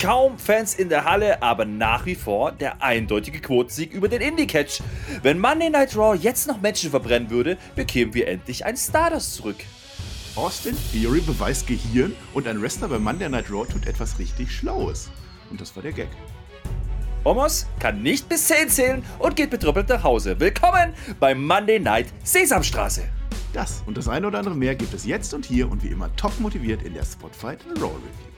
Kaum Fans in der Halle, aber nach wie vor der eindeutige Quotensieg über den Indie-Catch. Wenn Monday Night Raw jetzt noch Menschen verbrennen würde, bekämen wir endlich ein Stardust zurück. Austin Theory beweist Gehirn und ein Wrestler bei Monday Night Raw tut etwas richtig Schlaues. Und das war der Gag. Omos kann nicht bis 10 zählen und geht betrüppelt nach Hause. Willkommen bei Monday Night Sesamstraße. Das und das eine oder andere mehr gibt es jetzt und hier und wie immer top motiviert in der Spotfight Raw Review.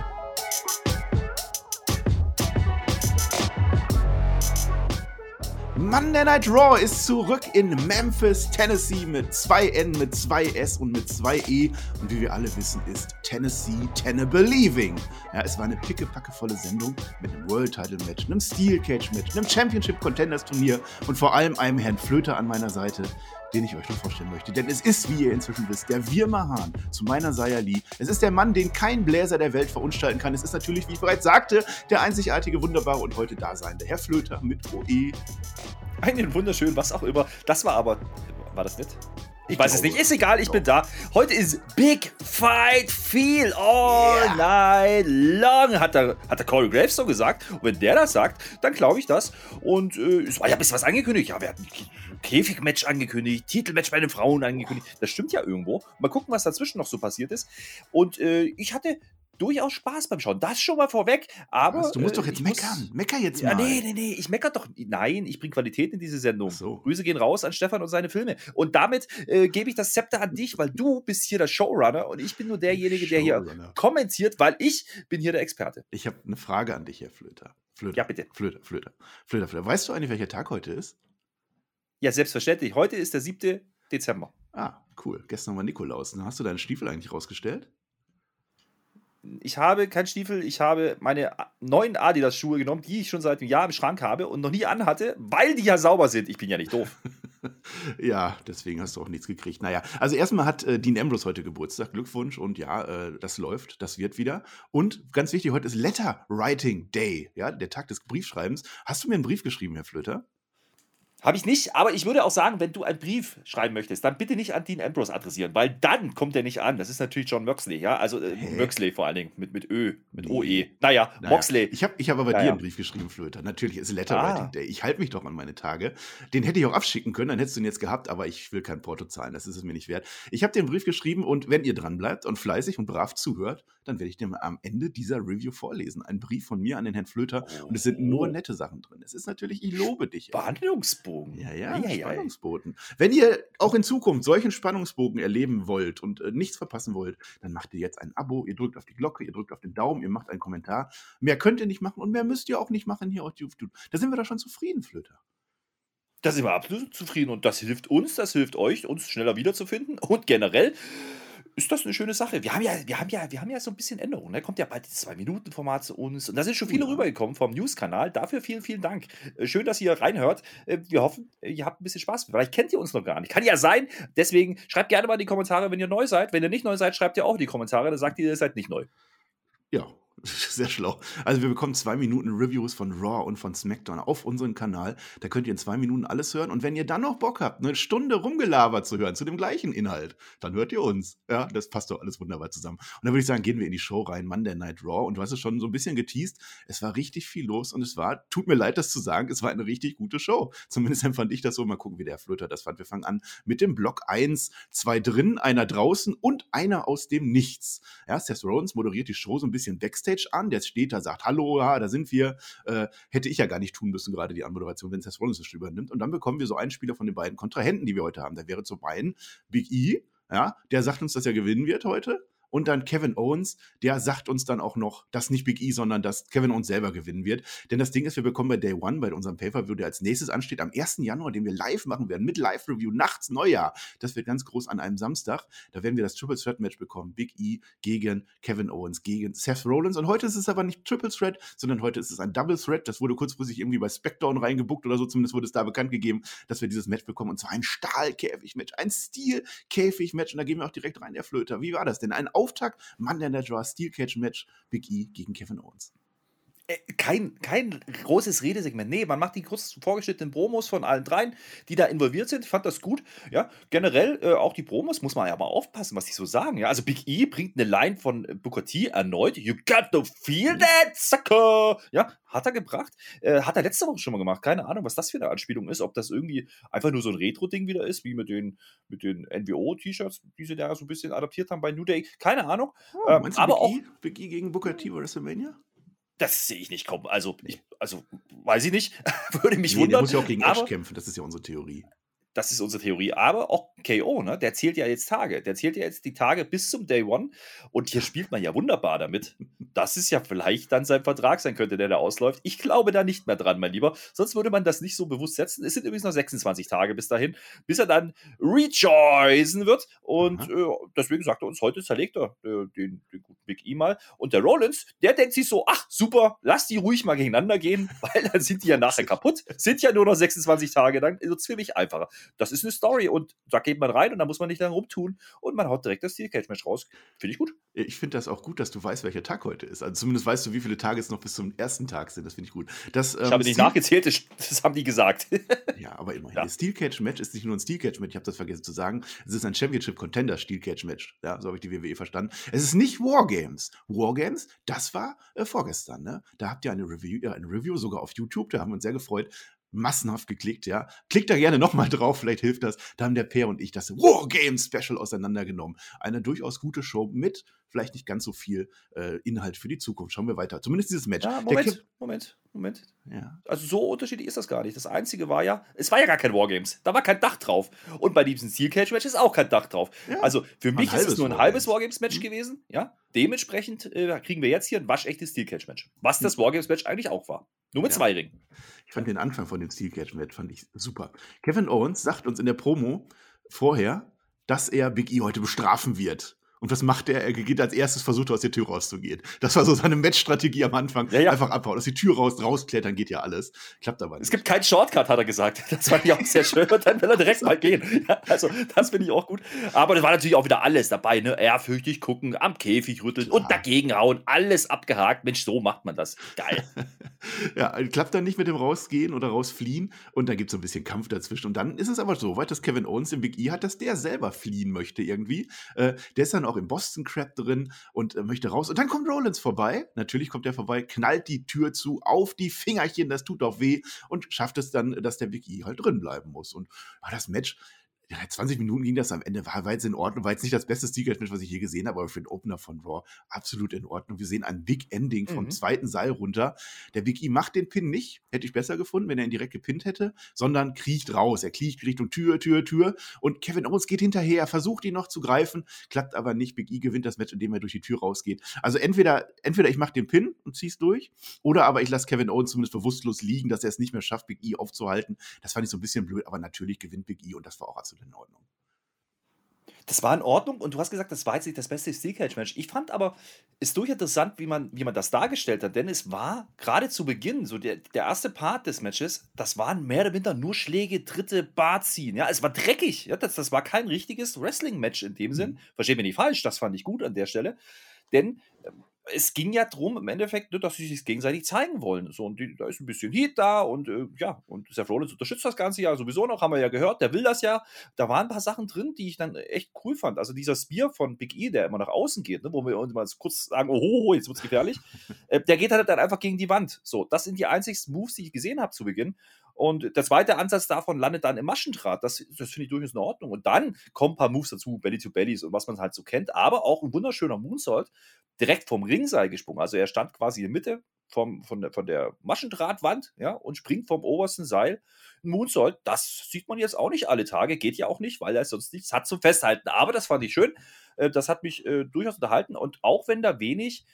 Monday Night Raw ist zurück in Memphis, Tennessee mit zwei N, mit zwei S und mit zwei E. Und wie wir alle wissen, ist Tennessee Tenne Believing. Ja, es war eine pickepackevolle Sendung mit einem World Title Match, einem Steel Cage Match, einem Championship Contenders Turnier und vor allem einem Herrn Flöter an meiner Seite, den ich euch nur vorstellen möchte. Denn es ist, wie ihr inzwischen wisst, der Wirmahan zu meiner Sayali. Es ist der Mann, den kein Bläser der Welt verunstalten kann. Es ist natürlich, wie ich bereits sagte, der einzigartige, wunderbare und heute Daseinende Herr Flöter mit OE. Einen wunderschönen, was auch immer. Das war aber. War das nicht? Ich weiß es nicht, ist egal, ich bin da. Heute ist Big Fight Feel all yeah. night long, hat der, hat der Corey Graves so gesagt. Und wenn der das sagt, dann glaube ich das. Und äh, es war ja ein bisschen was angekündigt. Ja, wir hatten Käfigmatch angekündigt, Titelmatch bei den Frauen angekündigt. Das stimmt ja irgendwo. Mal gucken, was dazwischen noch so passiert ist. Und äh, ich hatte durchaus Spaß beim Schauen. Das schon mal vorweg. Aber. Also, du musst doch jetzt äh, meckern. Muss, Mecker jetzt mal. Ja, nee, nee, nee. Ich mecker doch. Nein, ich bringe Qualität in diese Sendung. So. Grüße gehen raus an Stefan und seine Filme. Und damit äh, gebe ich das Zepter an dich, weil du bist hier der Showrunner und ich bin nur derjenige, der hier kommentiert, weil ich bin hier der Experte. Ich habe eine Frage an dich, Herr Flöter. Flöter. Ja, bitte. Flöter, Flöter. Flöter, Flöter. Weißt du eigentlich, welcher Tag heute ist? Ja, selbstverständlich. Heute ist der 7. Dezember. Ah, cool. Gestern war Nikolaus. Hast du deinen Stiefel eigentlich rausgestellt? ich habe keinen Stiefel, ich habe meine neuen Adidas-Schuhe genommen, die ich schon seit einem Jahr im Schrank habe und noch nie anhatte, weil die ja sauber sind. Ich bin ja nicht doof. ja, deswegen hast du auch nichts gekriegt. Naja, also erstmal hat äh, Dean Ambrose heute Geburtstag. Glückwunsch und ja, äh, das läuft, das wird wieder. Und ganz wichtig, heute ist Letter Writing Day, ja, der Tag des Briefschreibens. Hast du mir einen Brief geschrieben, Herr Flöter? Habe ich nicht, aber ich würde auch sagen, wenn du einen Brief schreiben möchtest, dann bitte nicht an Dean Ambrose adressieren, weil dann kommt er nicht an. Das ist natürlich John Moxley, ja, also äh, Moxley vor allen Dingen mit, mit Ö, mit nee. OE. Naja, naja, Moxley. Ich habe ich hab aber naja. dir einen Brief geschrieben, Flöter. Natürlich ist Letterwriting ah. Day. Ich halte mich doch an meine Tage. Den hätte ich auch abschicken können, dann hättest du ihn jetzt gehabt, aber ich will kein Porto zahlen, das ist es mir nicht wert. Ich habe den Brief geschrieben und wenn ihr dran bleibt und fleißig und brav zuhört, dann werde ich dir am Ende dieser Review vorlesen. Ein Brief von mir an den Herrn Flöter oh. und es sind nur oh. nette Sachen drin. Es ist natürlich, ich lobe dich. Behandlungsbogen. Ja, ja. ja Spannungsbogen. Wenn ihr auch in Zukunft solchen Spannungsbogen erleben wollt und äh, nichts verpassen wollt, dann macht ihr jetzt ein Abo, ihr drückt auf die Glocke, ihr drückt auf den Daumen, ihr macht einen Kommentar. Mehr könnt ihr nicht machen und mehr müsst ihr auch nicht machen hier auf YouTube. Da sind wir doch schon zufrieden, Flöter. Da sind wir absolut zufrieden und das hilft uns, das hilft euch, uns schneller wiederzufinden und generell ist das eine schöne Sache. Wir haben ja, wir haben ja, wir haben ja so ein bisschen Änderungen. Da ne? kommt ja bald das Zwei-Minuten-Format zu uns. Und da sind schon viele ja. rübergekommen vom News-Kanal. Dafür vielen, vielen Dank. Äh, schön, dass ihr reinhört. Äh, wir hoffen, ihr habt ein bisschen Spaß. Vielleicht kennt ihr uns noch gar nicht. Kann ja sein. Deswegen schreibt gerne mal in die Kommentare, wenn ihr neu seid. Wenn ihr nicht neu seid, schreibt ihr auch in die Kommentare. Dann sagt ihr, ihr seid nicht neu. Ja, Sehr schlau. Also wir bekommen zwei Minuten Reviews von Raw und von SmackDown auf unseren Kanal. Da könnt ihr in zwei Minuten alles hören. Und wenn ihr dann noch Bock habt, eine Stunde rumgelabert zu hören zu dem gleichen Inhalt, dann hört ihr uns. Ja, das passt doch alles wunderbar zusammen. Und dann würde ich sagen, gehen wir in die Show rein, Monday Night Raw. Und du hast es schon so ein bisschen geteased. Es war richtig viel los und es war, tut mir leid, das zu sagen, es war eine richtig gute Show. Zumindest empfand ich das so. Mal gucken, wie der Flöter das fand. Wir fangen an mit dem Block 1. Zwei drin, einer draußen und einer aus dem Nichts. Ja, Seth Rollins moderiert die Show so ein bisschen Backstage an. Der steht da, sagt, hallo, ja, da sind wir. Äh, hätte ich ja gar nicht tun müssen, gerade die Anmoderation, wenn Seth Rollins das übernimmt. Und dann bekommen wir so einen Spieler von den beiden Kontrahenten, die wir heute haben. Da wäre zum einen Big E, ja, der sagt uns, dass er gewinnen wird heute. Und dann Kevin Owens, der sagt uns dann auch noch, dass nicht Big E, sondern dass Kevin Owens selber gewinnen wird. Denn das Ding ist, wir bekommen bei Day One, bei unserem Pay-Per-View, der als nächstes ansteht, am 1. Januar, den wir live machen werden, mit Live-Review, nachts, Neujahr. Das wird ganz groß an einem Samstag. Da werden wir das Triple Threat Match bekommen. Big E gegen Kevin Owens, gegen Seth Rollins. Und heute ist es aber nicht Triple Threat, sondern heute ist es ein Double Threat. Das wurde kurzfristig irgendwie bei SmackDown reingebuckt oder so. Zumindest wurde es da bekannt gegeben, dass wir dieses Match bekommen. Und zwar ein Stahlkäfig-Match, ein Steel-Käfig-Match. Und da gehen wir auch direkt rein, der Flöter. Wie war das denn? Ein Auftakt, Monday Night Raw, Steel Cage-Match, Big E gegen Kevin Owens. Äh, kein, kein großes Redesegment. Nee, man macht die kurz vorgeschnittenen Promos von allen dreien, die da involviert sind. Ich fand das gut. Ja, generell äh, auch die Promos muss man ja mal aufpassen, was die so sagen. Ja, also Big E bringt eine Line von Booker T erneut. You got to feel that, sucker! Ja, hat er gebracht. Äh, hat er letzte Woche schon mal gemacht. Keine Ahnung, was das für eine Anspielung ist. Ob das irgendwie einfach nur so ein Retro-Ding wieder ist, wie mit den, mit den NWO-T-Shirts, die sie da so ein bisschen adaptiert haben bei New Day. Keine Ahnung. Oh, ähm, aber Big auch. E? Big E gegen Booker T WrestleMania? Das sehe ich nicht kommen. Also, ich, also weiß ich nicht. Würde mich nee, wundern. Der muss ja auch gegen Edge kämpfen, das ist ja unsere Theorie. Das ist unsere Theorie. Aber auch KO, ne? der zählt ja jetzt Tage. Der zählt ja jetzt die Tage bis zum Day One. Und hier spielt man ja wunderbar damit. dass es ja vielleicht dann sein Vertrag sein könnte, der da ausläuft. Ich glaube da nicht mehr dran, mein Lieber. Sonst würde man das nicht so bewusst setzen. Es sind übrigens noch 26 Tage bis dahin, bis er dann rejoicen wird. Und äh, deswegen sagt er uns, heute zerlegt er äh, den, den, guten Big E mal. Und der Rollins, der denkt sich so, ach super, lass die ruhig mal gegeneinander gehen, weil dann sind die ja nachher kaputt. Sind ja nur noch 26 Tage, dann wird es für mich einfacher das ist eine Story und da geht man rein und da muss man nicht lange rumtun und man haut direkt das Steel Cage Match raus. Finde ich gut. Ich finde das auch gut, dass du weißt, welcher Tag heute ist. Also zumindest weißt du, wie viele Tage es noch bis zum ersten Tag sind. Das finde ich gut. Das, ähm, ich habe nicht nachgezählt, das, das, haben die gesagt. ja, aber immerhin. Ja. Das Steel Cage Match ist nicht nur ein Steel Cage Match, ich habe das vergessen zu sagen. Es ist ein Championship Contender Steel Cage Match. Ja, so habe ich die WWE verstanden. Es ist nicht Wargames. Wargames, das war äh, vorgestern. Ne? Da habt ihr eine Review, äh, eine Review sogar auf YouTube, da haben wir uns sehr gefreut massenhaft geklickt, ja. Klickt da gerne nochmal drauf, vielleicht hilft das. Da haben der Per und ich das Wargame Special auseinandergenommen. Eine durchaus gute Show mit vielleicht nicht ganz so viel äh, Inhalt für die Zukunft. Schauen wir weiter. Zumindest dieses Match. Ja, Moment, Moment, Moment. Ja. Also so unterschiedlich ist das gar nicht. Das Einzige war ja, es war ja gar kein Wargames. Da war kein Dach drauf. Und bei diesem Steel Cage Match ist auch kein Dach drauf. Ja. Also für mich ist es nur ein halbes Wargames Match mhm. gewesen. Ja, dementsprechend äh, kriegen wir jetzt hier ein waschechtes Steel Cage Match. Was das mhm. Wargames Match eigentlich auch war. Nur mit ja. zwei Ringen. Ich fand den Anfang von dem Steel Cage Match fand ich super. Kevin Owens sagt uns in der Promo vorher, dass er Big E heute bestrafen wird. Und was macht er? Er geht als erstes, versucht aus der Tür rauszugehen. Das war so seine Matchstrategie am Anfang. Ja, ja. Einfach abhauen, aus die Tür raus, rausklettern, geht ja alles. Klappt aber nicht. Es gibt keinen Shortcut, hat er gesagt. Das fand ich auch sehr schön. Und dann will er direkt mal gehen. Ja, also, das finde ich auch gut. Aber das war natürlich auch wieder alles dabei. Ne? Ehrfürchtig gucken, am Käfig rütteln Klar. und dagegen hauen. Alles abgehakt. Mensch, so macht man das. Geil. ja, klappt dann nicht mit dem Rausgehen oder rausfliehen. Und dann gibt es so ein bisschen Kampf dazwischen. Und dann ist es aber so weit, dass Kevin Owens im Big E hat, dass der selber fliehen möchte irgendwie. Äh, der ist dann auch auch im Boston Crab drin und äh, möchte raus. Und dann kommt Rollins vorbei. Natürlich kommt er vorbei, knallt die Tür zu, auf die Fingerchen, das tut auch weh und schafft es dann, dass der E halt drin bleiben muss. Und war das Match ja, 20 Minuten ging das am Ende, war, war jetzt in Ordnung, war jetzt nicht das beste Secret-Match, was ich je gesehen habe, aber für den Opener von Raw absolut in Ordnung. Wir sehen ein Big Ending vom mhm. zweiten Seil runter. Der Big E macht den Pin nicht, hätte ich besser gefunden, wenn er ihn direkt gepinnt hätte, sondern kriecht raus. Er kriecht Richtung Tür, Tür, Tür und Kevin Owens geht hinterher, versucht ihn noch zu greifen, klappt aber nicht. Big E gewinnt das Match, indem er durch die Tür rausgeht. Also entweder, entweder ich mache den Pin und zieh's durch, oder aber ich lasse Kevin Owens zumindest bewusstlos liegen, dass er es nicht mehr schafft, Big E aufzuhalten. Das fand ich so ein bisschen blöd, aber natürlich gewinnt Big E und das war auch absolut in Ordnung. Das war in Ordnung und du hast gesagt, das war jetzt nicht das beste Steel Cage Match. Ich fand aber, ist durchinteressant, wie man, wie man das dargestellt hat, denn es war gerade zu Beginn, so der, der erste Part des Matches, das waren mehr oder minder nur Schläge, dritte Bar ziehen. Ja, es war dreckig. Ja, das, das war kein richtiges Wrestling-Match in dem Sinn. Mhm. Versteht mir nicht falsch, das fand ich gut an der Stelle. Denn ähm, es ging ja darum, im Endeffekt, ne, dass sie sich gegenseitig zeigen wollen. So, und die, da ist ein bisschen Heat da und äh, ja, und Seth Rollins unterstützt das Ganze ja sowieso noch, haben wir ja gehört, der will das ja. Da waren ein paar Sachen drin, die ich dann echt cool fand. Also dieser Spear von Big E, der immer nach außen geht, ne, wo wir uns mal kurz sagen, oh, jetzt wird's gefährlich, äh, der geht halt dann einfach gegen die Wand. So, das sind die einzigsten Moves, die ich gesehen habe zu Beginn. Und der zweite Ansatz davon landet dann im Maschendraht. Das, das finde ich durchaus in Ordnung. Und dann kommen ein paar Moves dazu, Belly to Bellies und was man halt so kennt. Aber auch ein wunderschöner Moonsault direkt vom Ringseil gesprungen. Also er stand quasi in der Mitte vom, von, der, von der Maschendrahtwand ja, und springt vom obersten Seil. Ein Moonsault, das sieht man jetzt auch nicht alle Tage, geht ja auch nicht, weil er sonst nichts hat zum Festhalten. Aber das fand ich schön. Äh, das hat mich äh, durchaus unterhalten. Und auch wenn da wenig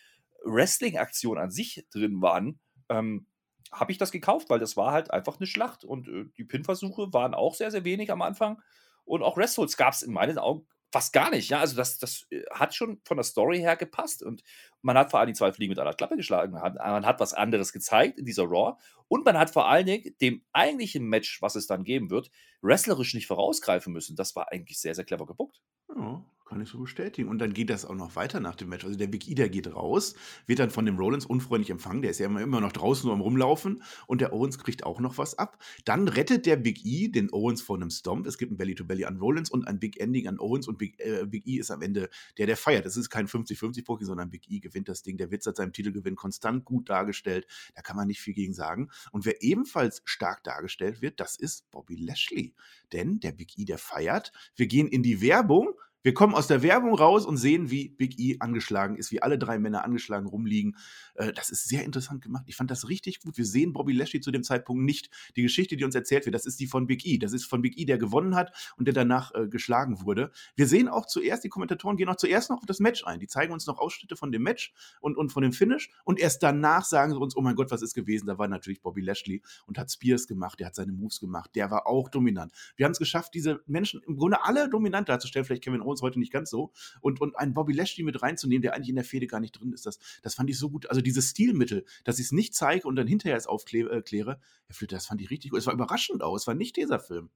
Wrestling-Aktionen an sich drin waren, ähm, habe ich das gekauft, weil das war halt einfach eine Schlacht. Und äh, die Pin-Versuche waren auch sehr, sehr wenig am Anfang. Und auch Wrestles gab es in meinen Augen fast gar nicht. Ja, also das, das äh, hat schon von der Story her gepasst. Und man hat vor allem die zwei Fliegen mit einer Klappe geschlagen. Man hat, man hat was anderes gezeigt in dieser Raw. Und man hat vor allen Dingen dem eigentlichen Match, was es dann geben wird, wrestlerisch nicht vorausgreifen müssen. Das war eigentlich sehr, sehr clever gebuckt. Ja, kann ich so bestätigen. Und dann geht das auch noch weiter nach dem Match. Also der Big E, der geht raus, wird dann von dem Rollins unfreundlich empfangen. Der ist ja immer, noch draußen nur am Rumlaufen. Und der Owens kriegt auch noch was ab. Dann rettet der Big E den Owens vor einem Stomp. Es gibt ein Belly-to-Belly an Rollins und ein Big Ending an Owens. Und Big, äh, Big E ist am Ende der, der feiert. Das ist kein 50-50-Poki, sondern Big E gewinnt das Ding. Der Witz hat seinem Titelgewinn konstant gut dargestellt. Da kann man nicht viel gegen sagen. Und wer ebenfalls stark dargestellt wird, das ist Bobby Lashley. Denn der Big E, der feiert. Wir gehen in die Werbung. Wir kommen aus der Werbung raus und sehen, wie Big E angeschlagen ist, wie alle drei Männer angeschlagen rumliegen. Äh, das ist sehr interessant gemacht. Ich fand das richtig gut. Wir sehen Bobby Lashley zu dem Zeitpunkt nicht. Die Geschichte, die uns erzählt wird, das ist die von Big E. Das ist von Big E, der gewonnen hat und der danach äh, geschlagen wurde. Wir sehen auch zuerst, die Kommentatoren gehen auch zuerst noch auf das Match ein. Die zeigen uns noch Ausschnitte von dem Match und, und von dem Finish. Und erst danach sagen sie uns, oh mein Gott, was ist gewesen? Da war natürlich Bobby Lashley und hat Spears gemacht, der hat seine Moves gemacht. Der war auch dominant. Wir haben es geschafft, diese Menschen im Grunde alle dominant darzustellen. Vielleicht Kevin Owens heute nicht ganz so. Und, und einen Bobby Lashley mit reinzunehmen, der eigentlich in der Fehde gar nicht drin ist, das, das fand ich so gut. Also dieses Stilmittel, dass ich es nicht zeige und dann hinterher es aufkläre, äh, Herr Flöter, das fand ich richtig gut. Es war überraschend auch. Es war nicht dieser Film.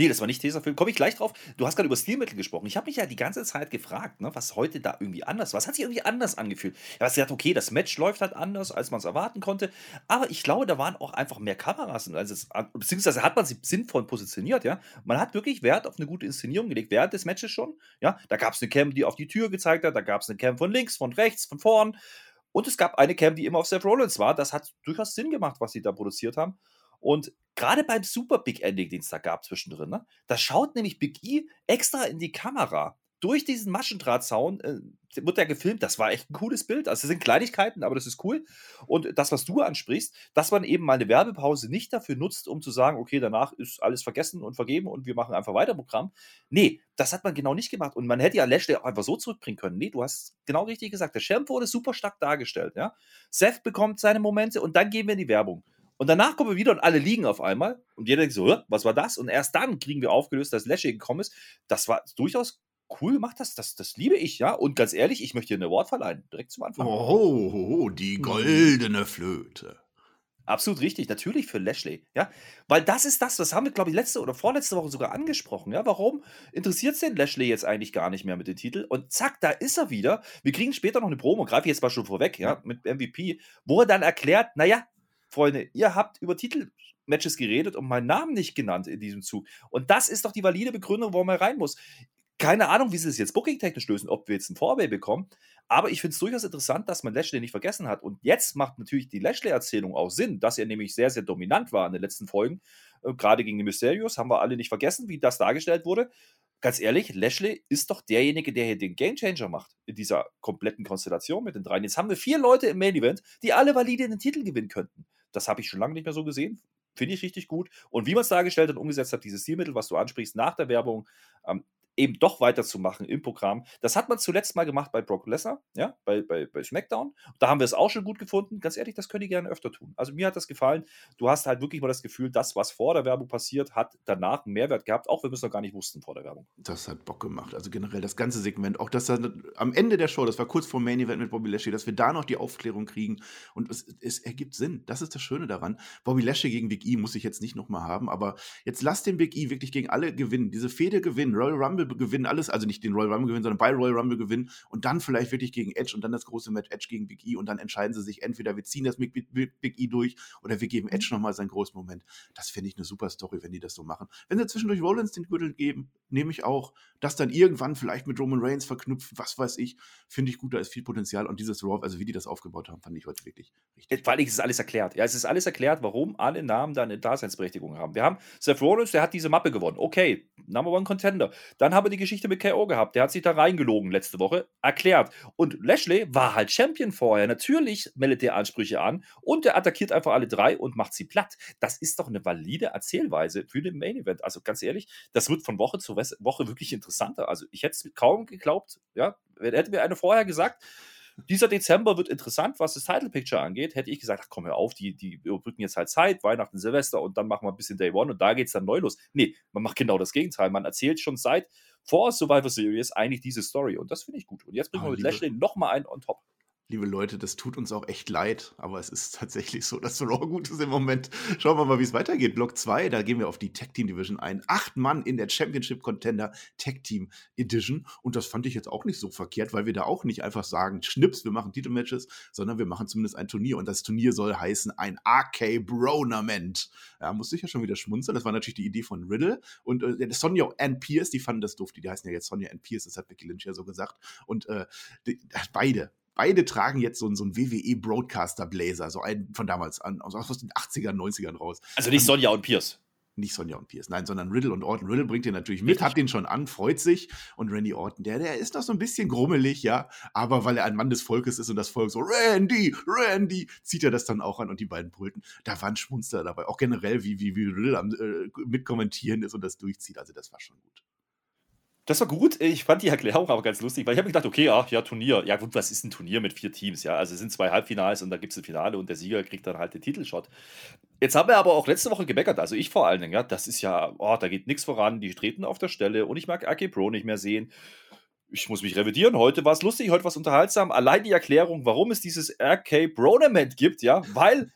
Nee, das war nicht dieser Film. Komme ich gleich drauf. Du hast gerade über Stilmittel gesprochen. Ich habe mich ja die ganze Zeit gefragt, ne, was heute da irgendwie anders war. Was hat sich irgendwie anders angefühlt? Ich habe gedacht, okay, das Match läuft halt anders, als man es erwarten konnte. Aber ich glaube, da waren auch einfach mehr Kameras. Als es, beziehungsweise hat man sie sinnvoll positioniert, ja. Man hat wirklich Wert auf eine gute Inszenierung gelegt, während des Matches schon. Ja, da gab es eine Cam, die auf die Tür gezeigt hat, da gab es eine Cam von links, von rechts, von vorn. Und es gab eine Cam, die immer auf Seth Rollins war. Das hat durchaus Sinn gemacht, was sie da produziert haben. Und gerade beim Super Big Ending, den es da gab zwischendrin, ne, da schaut nämlich Big E extra in die Kamera. Durch diesen Maschendrahtzaun äh, wird der gefilmt. Das war echt ein cooles Bild. Also, es sind Kleinigkeiten, aber das ist cool. Und das, was du ansprichst, dass man eben mal eine Werbepause nicht dafür nutzt, um zu sagen, okay, danach ist alles vergessen und vergeben und wir machen einfach weiter Programm. Nee, das hat man genau nicht gemacht. Und man hätte ja Lashley auch einfach so zurückbringen können. Nee, du hast genau richtig gesagt. Der Champ wurde super stark dargestellt. Ja? Seth bekommt seine Momente und dann gehen wir in die Werbung. Und danach kommen wir wieder und alle liegen auf einmal. Und jeder denkt so, was war das? Und erst dann kriegen wir aufgelöst, dass Lashley gekommen ist. Das war durchaus cool gemacht. Das, das, das liebe ich, ja. Und ganz ehrlich, ich möchte dir einen Award verleihen. Direkt zum Anfang. Oh, die mhm. goldene Flöte. Absolut richtig, natürlich für Lashley, ja. Weil das ist das, das haben wir, glaube ich, letzte oder vorletzte Woche sogar angesprochen, ja. Warum interessiert es denn Lashley jetzt eigentlich gar nicht mehr mit dem Titel? Und zack, da ist er wieder. Wir kriegen später noch eine Promo, greife ich jetzt mal schon vorweg, ja, mit MVP, wo er dann erklärt, naja, Freunde, ihr habt über Titelmatches geredet und meinen Namen nicht genannt in diesem Zug. Und das ist doch die valide Begründung, warum er rein muss. Keine Ahnung, wie sie es jetzt booking-technisch lösen, ob wir jetzt ein Vorbei bekommen. Aber ich finde es durchaus interessant, dass man Lashley nicht vergessen hat. Und jetzt macht natürlich die Lashley-Erzählung auch Sinn, dass er nämlich sehr, sehr dominant war in den letzten Folgen. Äh, gerade gegen die Mysterios haben wir alle nicht vergessen, wie das dargestellt wurde. Ganz ehrlich, Lashley ist doch derjenige, der hier den Gamechanger macht in dieser kompletten Konstellation mit den dreien. Jetzt haben wir vier Leute im Main Event, die alle valide den Titel gewinnen könnten. Das habe ich schon lange nicht mehr so gesehen. Finde ich richtig gut. Und wie man es dargestellt und umgesetzt hat, dieses Stilmittel, was du ansprichst, nach der Werbung, ähm, eben doch weiterzumachen im Programm. Das hat man zuletzt mal gemacht bei Brock Lesnar, ja, bei, bei, bei SmackDown. Da haben wir es auch schon gut gefunden. Ganz ehrlich, das könnt ihr gerne öfter tun. Also mir hat das gefallen. Du hast halt wirklich mal das Gefühl, das, was vor der Werbung passiert, hat danach einen Mehrwert gehabt, auch wenn wir es noch gar nicht wussten vor der Werbung. Das hat Bock gemacht. Also generell das ganze Segment, auch das am Ende der Show, das war kurz vor Main Event mit Bobby Lashley, dass wir da noch die Aufklärung kriegen und es, es ergibt Sinn. Das ist das Schöne daran. Bobby Lashley gegen Big E muss ich jetzt nicht nochmal haben, aber jetzt lass den Big E wirklich gegen alle gewinnen. Diese Fehde gewinnen, Royal Rumble gewinnen, alles, also nicht den Royal Rumble gewinnen, sondern bei Royal Rumble gewinnen und dann vielleicht wirklich gegen Edge und dann das große Match Edge gegen Big E und dann entscheiden sie sich entweder wir ziehen das mit Big E durch oder wir geben Edge nochmal seinen großen Moment. Das finde ich eine super Story, wenn die das so machen. Wenn sie zwischendurch Rollins den Gürtel geben, nehme ich auch. Das dann irgendwann vielleicht mit Roman Reigns verknüpft, was weiß ich, finde ich gut, da ist viel Potenzial und dieses Raw, also wie die das aufgebaut haben, fand ich heute wirklich richtig. Weil es ist alles erklärt. Ja, es ist alles erklärt, warum alle Namen da eine Daseinsberechtigung haben. Wir haben Seth Rollins, der hat diese Mappe gewonnen. Okay, Number One Contender. Dann haben haben wir die Geschichte mit KO gehabt. Der hat sich da reingelogen letzte Woche, erklärt. Und Lashley war halt Champion vorher. Natürlich meldet er Ansprüche an und er attackiert einfach alle drei und macht sie platt. Das ist doch eine valide Erzählweise für den Main Event. Also ganz ehrlich, das wird von Woche zu Woche wirklich interessanter. Also ich hätte es kaum geglaubt, ja, hätte mir eine vorher gesagt, dieser Dezember wird interessant, was das Title Picture angeht. Hätte ich gesagt, ach komm, hör auf, die, die überbrücken jetzt halt Zeit, Weihnachten, Silvester und dann machen wir ein bisschen Day One und da geht es dann neu los. Nee, man macht genau das Gegenteil. Man erzählt schon seit vor Survivor Series eigentlich diese Story und das finde ich gut. Und jetzt bringen ah, wir mit Lashley nochmal einen on top liebe Leute, das tut uns auch echt leid, aber es ist tatsächlich so, dass Raw gut ist im Moment. Schauen wir mal, wie es weitergeht. Block 2, da gehen wir auf die Tag Team Division ein. Acht Mann in der Championship Contender Tag Team Edition. Und das fand ich jetzt auch nicht so verkehrt, weil wir da auch nicht einfach sagen, Schnips, wir machen Titelmatches, sondern wir machen zumindest ein Turnier. Und das Turnier soll heißen ein RK Bronament. Ja, musste ich ja schon wieder schmunzeln. Das war natürlich die Idee von Riddle. Und äh, Sonja and Pierce, die fanden das doof. Die heißen ja jetzt Sonja and Pierce, das hat Becky Lynch ja so gesagt. Und äh, die, beide, beide tragen jetzt so, so einen WWE Broadcaster Blazer, so einen von damals an, aus, aus den 80ern, 90ern raus. Also nicht Sonja und Pierce. Nicht Sonja und Pierce, nein, sondern Riddle und Orton. Riddle bringt den natürlich mit, hat den schon an, freut sich. Und Randy Orton, der, der ist noch so ein bisschen grummelig, ja. Aber weil er ein Mann des Volkes ist und das Volk so, Randy, Randy, zieht er das dann auch an und die beiden brüllten. Da war ein Schmunster dabei. Auch generell, wie, wie, wie Riddle am, äh, mitkommentieren ist und das durchzieht. Also, das war schon gut. Das war gut. Ich fand die Erklärung aber ganz lustig, weil ich habe mir gedacht, okay, ja, ja, Turnier. Ja, gut, was ist ein Turnier mit vier Teams? Ja, also es sind zwei Halbfinals und da gibt es ein Finale und der Sieger kriegt dann halt den Titelshot. Jetzt haben wir aber auch letzte Woche gemeckert, also ich vor allen Dingen, ja, das ist ja, oh, da geht nichts voran, die treten auf der Stelle und ich mag AK Pro nicht mehr sehen. Ich muss mich revidieren. Heute war es lustig, heute war es unterhaltsam. Allein die Erklärung, warum es dieses RK Bronament gibt, ja, weil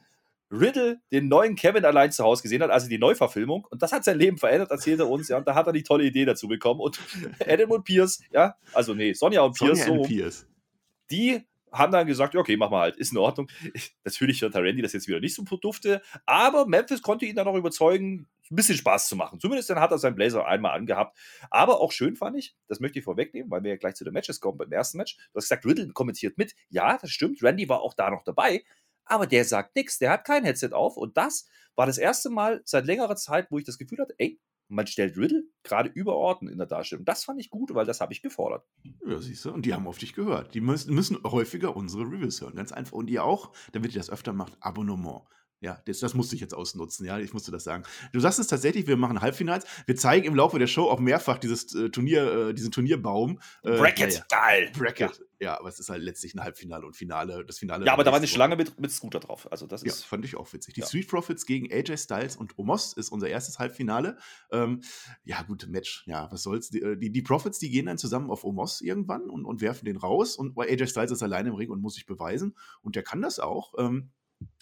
Riddle den neuen Kevin allein zu Hause gesehen hat, also die Neuverfilmung. Und das hat sein Leben verändert, erzählt er uns. Ja, und da hat er die tolle Idee dazu bekommen. Und Adam und Pierce, ja, also nee, Sonja und Pierce, Sonja so, Pierce. die haben dann gesagt, okay, mach mal halt, ist in Ordnung. Natürlich hört Randy das jetzt wieder nicht so dufte, aber Memphis konnte ihn dann auch überzeugen, ein bisschen Spaß zu machen. Zumindest dann hat er seinen Blazer einmal angehabt. Aber auch schön fand ich, das möchte ich vorwegnehmen, weil wir ja gleich zu den Matches kommen beim ersten Match. Du hast gesagt, Riddle kommentiert mit. Ja, das stimmt. Randy war auch da noch dabei aber der sagt nichts, der hat kein Headset auf und das war das erste Mal seit längerer Zeit, wo ich das Gefühl hatte, ey, man stellt Riddle gerade über Orten in der Darstellung. Das fand ich gut, weil das habe ich gefordert. Ja, siehst du, und die haben auf dich gehört. Die müssen, müssen häufiger unsere Reviews hören, ganz einfach. Und ihr auch, damit ihr das öfter macht, Abonnement. Ja, das, das, musste ich jetzt ausnutzen, ja, ich musste das sagen. Du sagst es tatsächlich, wir machen Halbfinals. Wir zeigen im Laufe der Show auch mehrfach dieses äh, Turnier, äh, diesen Turnierbaum. Äh, Bracket, ja, geil. Bracket, ja. ja. aber es ist halt letztlich ein Halbfinale und Finale. Das Finale. Ja, aber da war eine Schlange mit, mit Scooter drauf. Also das ist. Ja, fand ich auch witzig. Die ja. Street Profits gegen AJ Styles und Omos ist unser erstes Halbfinale. Ähm, ja, gute Match. Ja, was soll's. Die, äh, die, die, Profits, die gehen dann zusammen auf Omos irgendwann und, und werfen den raus. Und AJ Styles ist alleine im Ring und muss sich beweisen. Und der kann das auch. Ähm,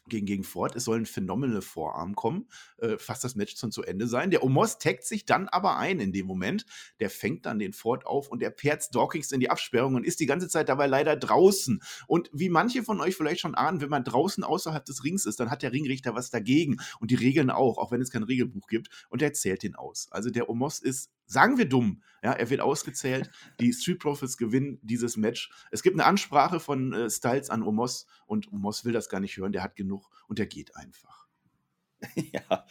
gegen, gegen Ford. Es soll ein phänomenal Vorarm kommen. Äh, fast das Match schon zu Ende sein. Der Omos taggt sich dann aber ein in dem Moment. Der fängt dann den Ford auf und er perzt Dawkins in die Absperrung und ist die ganze Zeit dabei leider draußen. Und wie manche von euch vielleicht schon ahnen, wenn man draußen außerhalb des Rings ist, dann hat der Ringrichter was dagegen. Und die Regeln auch, auch wenn es kein Regelbuch gibt. Und er zählt den aus. Also der Omos ist sagen wir dumm. Ja, er wird ausgezählt. Die Street Profits gewinnen dieses Match. Es gibt eine Ansprache von äh, Styles an Omos und Omos will das gar nicht hören. Der hat genug und der geht einfach. Ja,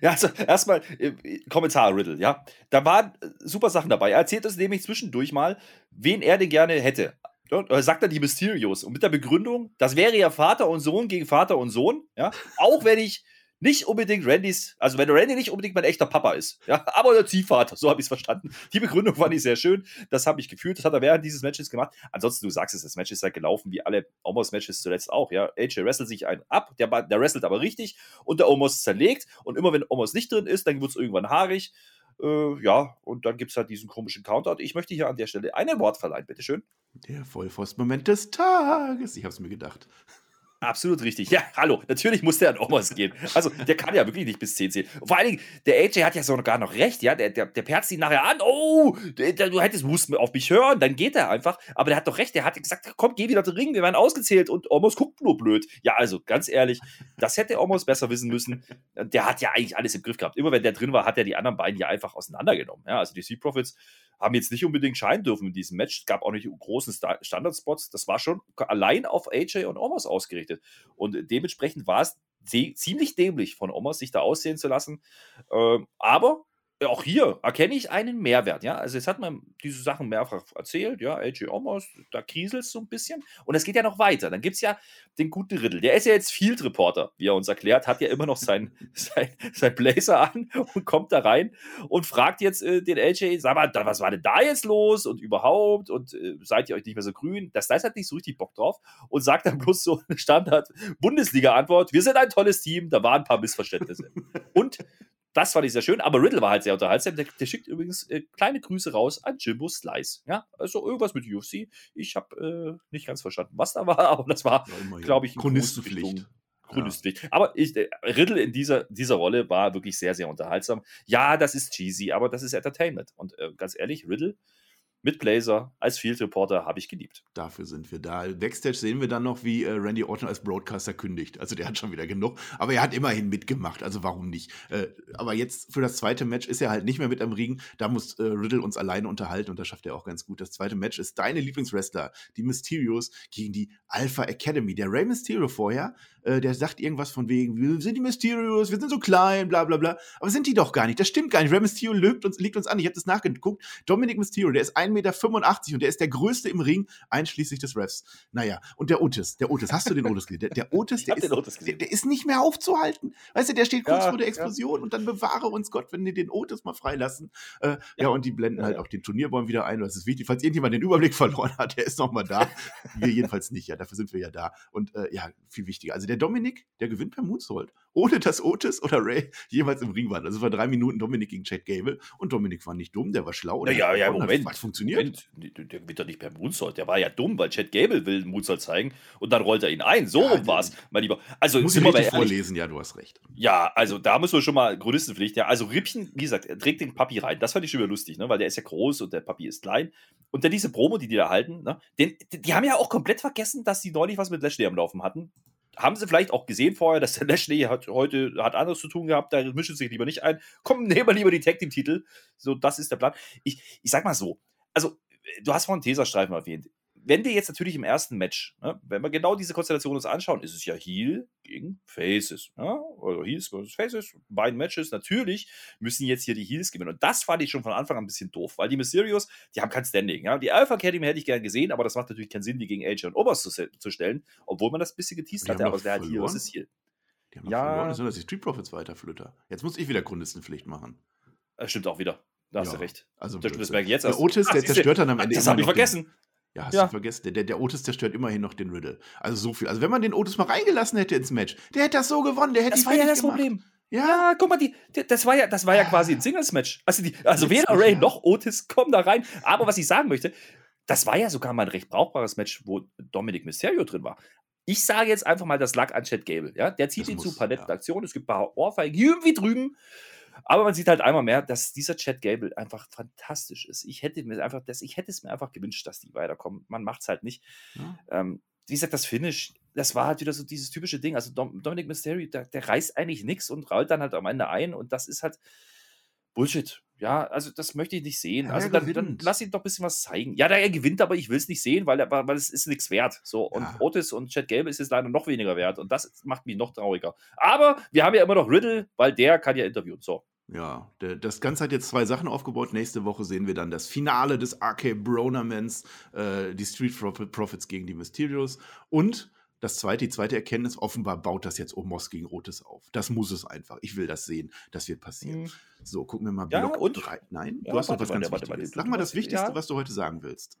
ja, also erstmal äh, Kommentar Riddle, ja. Da waren äh, super Sachen dabei. Er erzählt das nämlich zwischendurch mal, wen er denn gerne hätte. Ja, sagt er die Mysterios und mit der Begründung, das wäre ja Vater und Sohn gegen Vater und Sohn, ja. Auch wenn ich nicht unbedingt Randys, also wenn Randy nicht unbedingt mein echter Papa ist, ja, aber der Ziehvater, so habe ich es verstanden. Die Begründung fand ich sehr schön, das habe ich gefühlt, das hat er während dieses Matches gemacht. Ansonsten, du sagst es, das Match ist halt gelaufen, wie alle Omos-Matches zuletzt auch, ja. AJ wrestelt sich einen ab, der, der wrestelt aber richtig und der Omos zerlegt und immer wenn Omos nicht drin ist, dann wird es irgendwann haarig. Äh, ja, und dann gibt es halt diesen komischen Countout. Ich möchte hier an der Stelle ein Wort verleihen, bitteschön. Der Vollpfost-Moment des Tages. Ich habe es mir gedacht. Absolut richtig. Ja, hallo, natürlich muss der an Omos gehen. Also, der kann ja wirklich nicht bis 10 zählen. Vor allen Dingen, der AJ hat ja sogar noch recht, ja. Der, der, der perzt ihn nachher an. Oh, der, du hättest, musst auf mich hören, dann geht er einfach. Aber der hat doch recht, der hat gesagt, komm, geh wieder zu Ring, wir werden ausgezählt und Omos guckt nur blöd. Ja, also, ganz ehrlich, das hätte Omos besser wissen müssen. Der hat ja eigentlich alles im Griff gehabt. Immer wenn der drin war, hat er die anderen beiden ja einfach auseinandergenommen. Ja, also die Sea Profits haben jetzt nicht unbedingt scheinen dürfen in diesem Match. Es gab auch nicht großen Standardspots. Das war schon allein auf AJ und Omos ausgerichtet. Und dementsprechend war es ziemlich dämlich von Omos, sich da aussehen zu lassen. Ähm, aber auch hier erkenne ich einen Mehrwert, ja. Also jetzt hat man diese Sachen mehrfach erzählt, ja, AJ Omos, da kriselt es so ein bisschen. Und es geht ja noch weiter. Dann gibt es ja den guten Riddle. Der ist ja jetzt Field Reporter, wie er uns erklärt, hat ja immer noch sein, sein, sein Blazer an und kommt da rein und fragt jetzt äh, den AJ, sag mal, was war denn da jetzt los und überhaupt und äh, seid ihr euch nicht mehr so grün? Das da hat nicht so richtig Bock drauf und sagt dann bloß so eine Standard-Bundesliga-Antwort, wir sind ein tolles Team, da waren ein paar Missverständnisse. und das fand ich sehr schön, aber Riddle war halt sehr unterhaltsam. Der, der schickt übrigens äh, kleine Grüße raus an Jimbo Slice. Ja, also irgendwas mit UFC. Ich habe äh, nicht ganz verstanden, was da war, aber das war, ja, glaube ich, Chronistenpflicht. Chronistenpflicht. Ja. Aber ich, äh, Riddle in dieser, dieser Rolle war wirklich sehr, sehr unterhaltsam. Ja, das ist cheesy, aber das ist Entertainment. Und äh, ganz ehrlich, Riddle mit Blazer als Field Reporter habe ich geliebt. Dafür sind wir da. Backstage sehen wir dann noch, wie äh, Randy Orton als Broadcaster kündigt. Also der hat schon wieder genug, aber er hat immerhin mitgemacht, also warum nicht? Äh, aber jetzt für das zweite Match ist er halt nicht mehr mit am Ring. Da muss äh, Riddle uns alleine unterhalten und das schafft er auch ganz gut. Das zweite Match ist deine Lieblingswrestler, die Mysterios gegen die Alpha Academy. Der Rey Mysterio vorher, äh, der sagt irgendwas von wegen, wir sind die Mysterios, wir sind so klein, bla bla bla. Aber sind die doch gar nicht. Das stimmt gar nicht. Rey Mysterio lügt uns, liegt uns an. Ich habe das nachgeguckt. Dominic Mysterio, der ist ein 1,85 Meter und der ist der größte im Ring, einschließlich des Refs. Naja, und der Otis, der Otis, hast du den Otis gesehen? Der, der Otis, der ist, Otis der, der, ist nicht mehr aufzuhalten. Weißt du, der steht kurz ja, vor der Explosion ja. und dann bewahre uns Gott, wenn die den Otis mal freilassen. Äh, ja. ja. und die blenden halt auch den Turnierbaum wieder ein. Das ist wichtig. Falls irgendjemand den Überblick verloren hat, der ist noch mal da. wir jedenfalls nicht, ja, dafür sind wir ja da. Und äh, ja, viel wichtiger. Also der Dominik, der gewinnt per Moonsault. Ohne dass Otis oder Ray jeweils im Ring waren. Also war drei Minuten Dominik gegen Chad Gable und Dominik war nicht dumm, der war schlau. Ja, ja, ja, Moment. Hat funktioniert. der gewinnt doch nicht per Moonsault. Der war ja dumm, weil Chad Gable will Moonsault zeigen und dann rollt er ihn ein. So ja, rum war es, mein Lieber. Also, muss ich richtig vorlesen, ja, du hast recht. Ja, also da müssen wir schon mal Chronistenpflicht. Ja, also Rippchen, wie gesagt, er trägt den Papi rein. Das fand ich schon wieder lustig, ne? weil der ist ja groß und der Papi ist klein. Und dann diese Promo, die die da halten, ne? Den, die haben ja auch komplett vergessen, dass die neulich was mit Lashley am Laufen hatten haben sie vielleicht auch gesehen vorher, dass der Lashley hat heute hat anderes zu tun gehabt, da mischen sie sich lieber nicht ein. Komm, nehmen wir lieber die Tag Team Titel. So, das ist der Plan. Ich, ich sag mal so, also du hast vorhin Teserstreifen erwähnt wenn wir jetzt natürlich im ersten Match, ne, wenn wir genau diese Konstellation uns anschauen, ist es ja Heel gegen Faces. Ja? Oder Heels versus Faces, beiden Matches. Natürlich müssen jetzt hier die Heels gewinnen. Und das fand ich schon von Anfang an ein bisschen doof, weil die Mysterios, die haben kein Standing. Ja? Die Alpha Academy hätte ich gern gesehen, aber das macht natürlich keinen Sinn, die gegen AJ und Oberst zu, zu stellen, obwohl man das ein bisschen geteased hatte, aber es wäre halt Heel versus Heel. Die haben ja. verloren, sondern die Street Profits weiter, Flöter. Jetzt muss ich wieder Chronistenpflicht machen. Das stimmt auch wieder. Da hast ja, du recht. Also das, das merke ich jetzt. Der Otis, der zerstört dann am Ende. Das habe ich vergessen. Den, ja, hast ja. du vergessen. Der, der Otis zerstört immerhin noch den Riddle. Also so viel. Also wenn man den Otis mal reingelassen hätte ins Match, der hätte das so gewonnen. Der hätte das war ja das gemacht. Problem. Ja. ja, guck mal, die, die, das war ja, das war ja quasi ein Singles-Match. Also, die, also weder Ray noch Otis kommen da rein. Aber was ich sagen möchte, das war ja sogar mal ein recht brauchbares Match, wo Dominic Mysterio drin war. Ich sage jetzt einfach mal das lag an Chad Gable. Ja? Der zieht das ihn muss, zu ein paar netten ja. Aktionen. Es gibt ein paar Ohrfeigen irgendwie drüben. Aber man sieht halt einmal mehr, dass dieser Chad Gable einfach fantastisch ist. Ich hätte mir einfach, das, ich hätte es mir einfach gewünscht, dass die weiterkommen. Man macht es halt nicht. Ja. Ähm, wie gesagt, das Finish, das war halt wieder so dieses typische Ding. Also Dom Dominic Mysterio, der, der reißt eigentlich nichts und rollt dann halt am Ende ein und das ist halt Bullshit. Ja, also das möchte ich nicht sehen. Ja, also dann, dann, lass ihn doch ein bisschen was zeigen. Ja, er gewinnt, aber ich will es nicht sehen, weil, er, weil es ist nichts wert. So, und ja. Otis und Chad Gable ist jetzt leider noch weniger wert und das macht mich noch trauriger. Aber wir haben ja immer noch Riddle, weil der kann ja interviewen. So. Ja, das Ganze hat jetzt zwei Sachen aufgebaut. Nächste Woche sehen wir dann das Finale des RK Bronaments, äh, die Street Profits gegen die Mysterios. Und das zweite, die zweite Erkenntnis, offenbar baut das jetzt Omos gegen Rotes auf. Das muss es einfach. Ich will das sehen. Das wird passieren. Mhm. So, gucken wir mal ja, Block und? 3. Nein, ja, du hast noch was ganz warte, Wichtiges. Sag mal das Wichtigste, ja. was du heute sagen willst.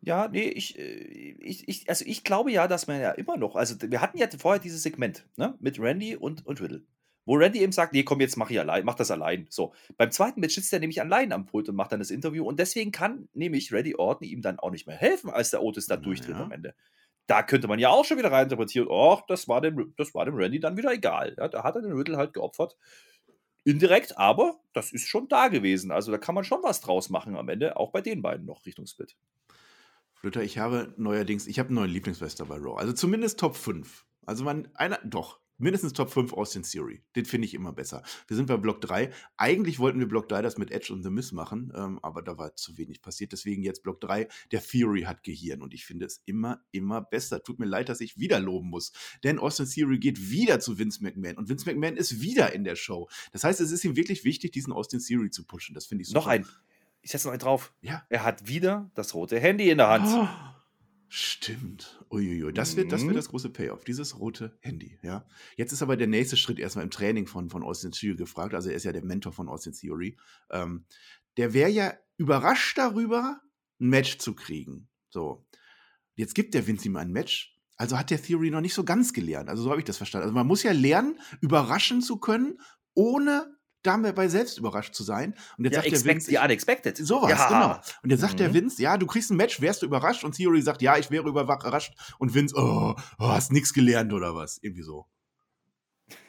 Ja, nee, ich, äh, ich, ich, also ich glaube ja, dass man ja immer noch, also wir hatten ja vorher dieses Segment, ne, mit Randy und, und Riddle. Wo Randy eben sagt, nee, komm, jetzt mach ich allein, mach das allein. So. Beim zweiten Match sitzt er nämlich allein am Pult und macht dann das Interview und deswegen kann nämlich Randy Orton ihm dann auch nicht mehr helfen, als der Otis da durchtritt ja. am Ende. Da könnte man ja auch schon wieder reininterpretieren, ach, das war dem, das war dem Randy dann wieder egal. Ja, da hat er den Riddle halt geopfert. Indirekt, aber das ist schon da gewesen. Also da kann man schon was draus machen am Ende, auch bei den beiden noch Richtung Split. Ich habe neuerdings, ich habe einen neuen Lieblingswester bei Raw. Also zumindest Top 5. Also man, einer, doch, mindestens Top 5 Austin Theory. Den finde ich immer besser. Wir sind bei Block 3. Eigentlich wollten wir Block 3 das mit Edge und The Miss machen, ähm, aber da war zu wenig passiert. Deswegen jetzt Block 3. Der Theory hat Gehirn und ich finde es immer, immer besser. Tut mir leid, dass ich wieder loben muss. Denn Austin Theory geht wieder zu Vince McMahon und Vince McMahon ist wieder in der Show. Das heißt, es ist ihm wirklich wichtig, diesen Austin Theory zu pushen. Das finde ich super. Noch ein. Ich setze noch einen drauf. Ja. Er hat wieder das rote Handy in der Hand. Oh. Stimmt. Uiuiui. Das wird, das wird mhm. das große Payoff, dieses rote Handy. Ja. Jetzt ist aber der nächste Schritt erstmal im Training von, von Austin Theory gefragt. Also er ist ja der Mentor von Austin Theory. Ähm, der wäre ja überrascht darüber, ein Match zu kriegen. So. Jetzt gibt der Vince ihm ein Match. Also hat der Theory noch nicht so ganz gelernt. Also so habe ich das verstanden. Also man muss ja lernen, überraschen zu können, ohne dabei selbst überrascht zu sein. Und jetzt ja, sagt der Vince. The unexpected. Sowas, ja. genau. Und jetzt sagt mhm. der Vince, ja, du kriegst ein Match, wärst du überrascht? Und Theory sagt, ja, ich wäre überrascht. Und Vince, oh, oh hast nichts gelernt oder was? Irgendwie so.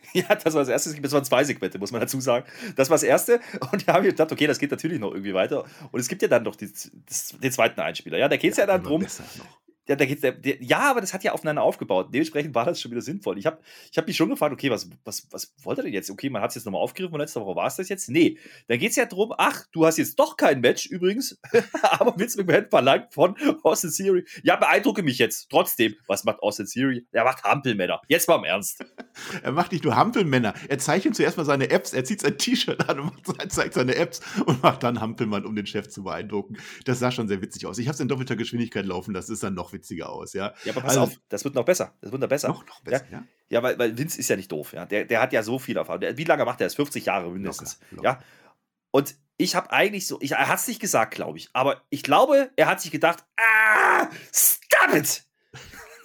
Ja, das war das erste. Das waren zwei Segmente, muss man dazu sagen. Das war das erste. Und da habe ich gedacht, okay, das geht natürlich noch irgendwie weiter. Und es gibt ja dann noch die, das, den zweiten Einspieler. Ja, da geht es ja, ja, dann drum. Ja, da geht's, der, der, ja, aber das hat ja aufeinander aufgebaut. Dementsprechend war das schon wieder sinnvoll. Ich habe ich hab mich schon gefragt, okay, was, was, was wollte er denn jetzt? Okay, man hat es jetzt nochmal aufgegriffen und letzte Woche war es das jetzt? Nee. Da geht es ja drum, ach, du hast jetzt doch kein Match übrigens, aber Vince McMahon verlangt von Austin Theory. Ja, beeindrucke mich jetzt. Trotzdem, was macht Austin Theory? Er macht Hampelmänner. Jetzt mal im Ernst. er macht nicht nur Hampelmänner. Er zeichnet zuerst mal seine Apps, er zieht sein T-Shirt an und zeigt seine Apps und macht dann Hampelmann, um den Chef zu beeindrucken. Das sah schon sehr witzig aus. Ich habe es in doppelter Geschwindigkeit laufen, das ist dann noch witziger aus, ja. Ja, aber pass also, auf, das wird noch besser. Das wird noch besser. Noch, noch besser, ja. ja? Ja, weil, weil Vince ist ja nicht doof, ja. Der, der hat ja so viel Erfahrung. Der, wie lange macht er das? 50 Jahre mindestens. Locker, locker. Ja. Und ich habe eigentlich so, ich, er hat es nicht gesagt, glaube ich, aber ich glaube, er hat sich gedacht, ah, stop it!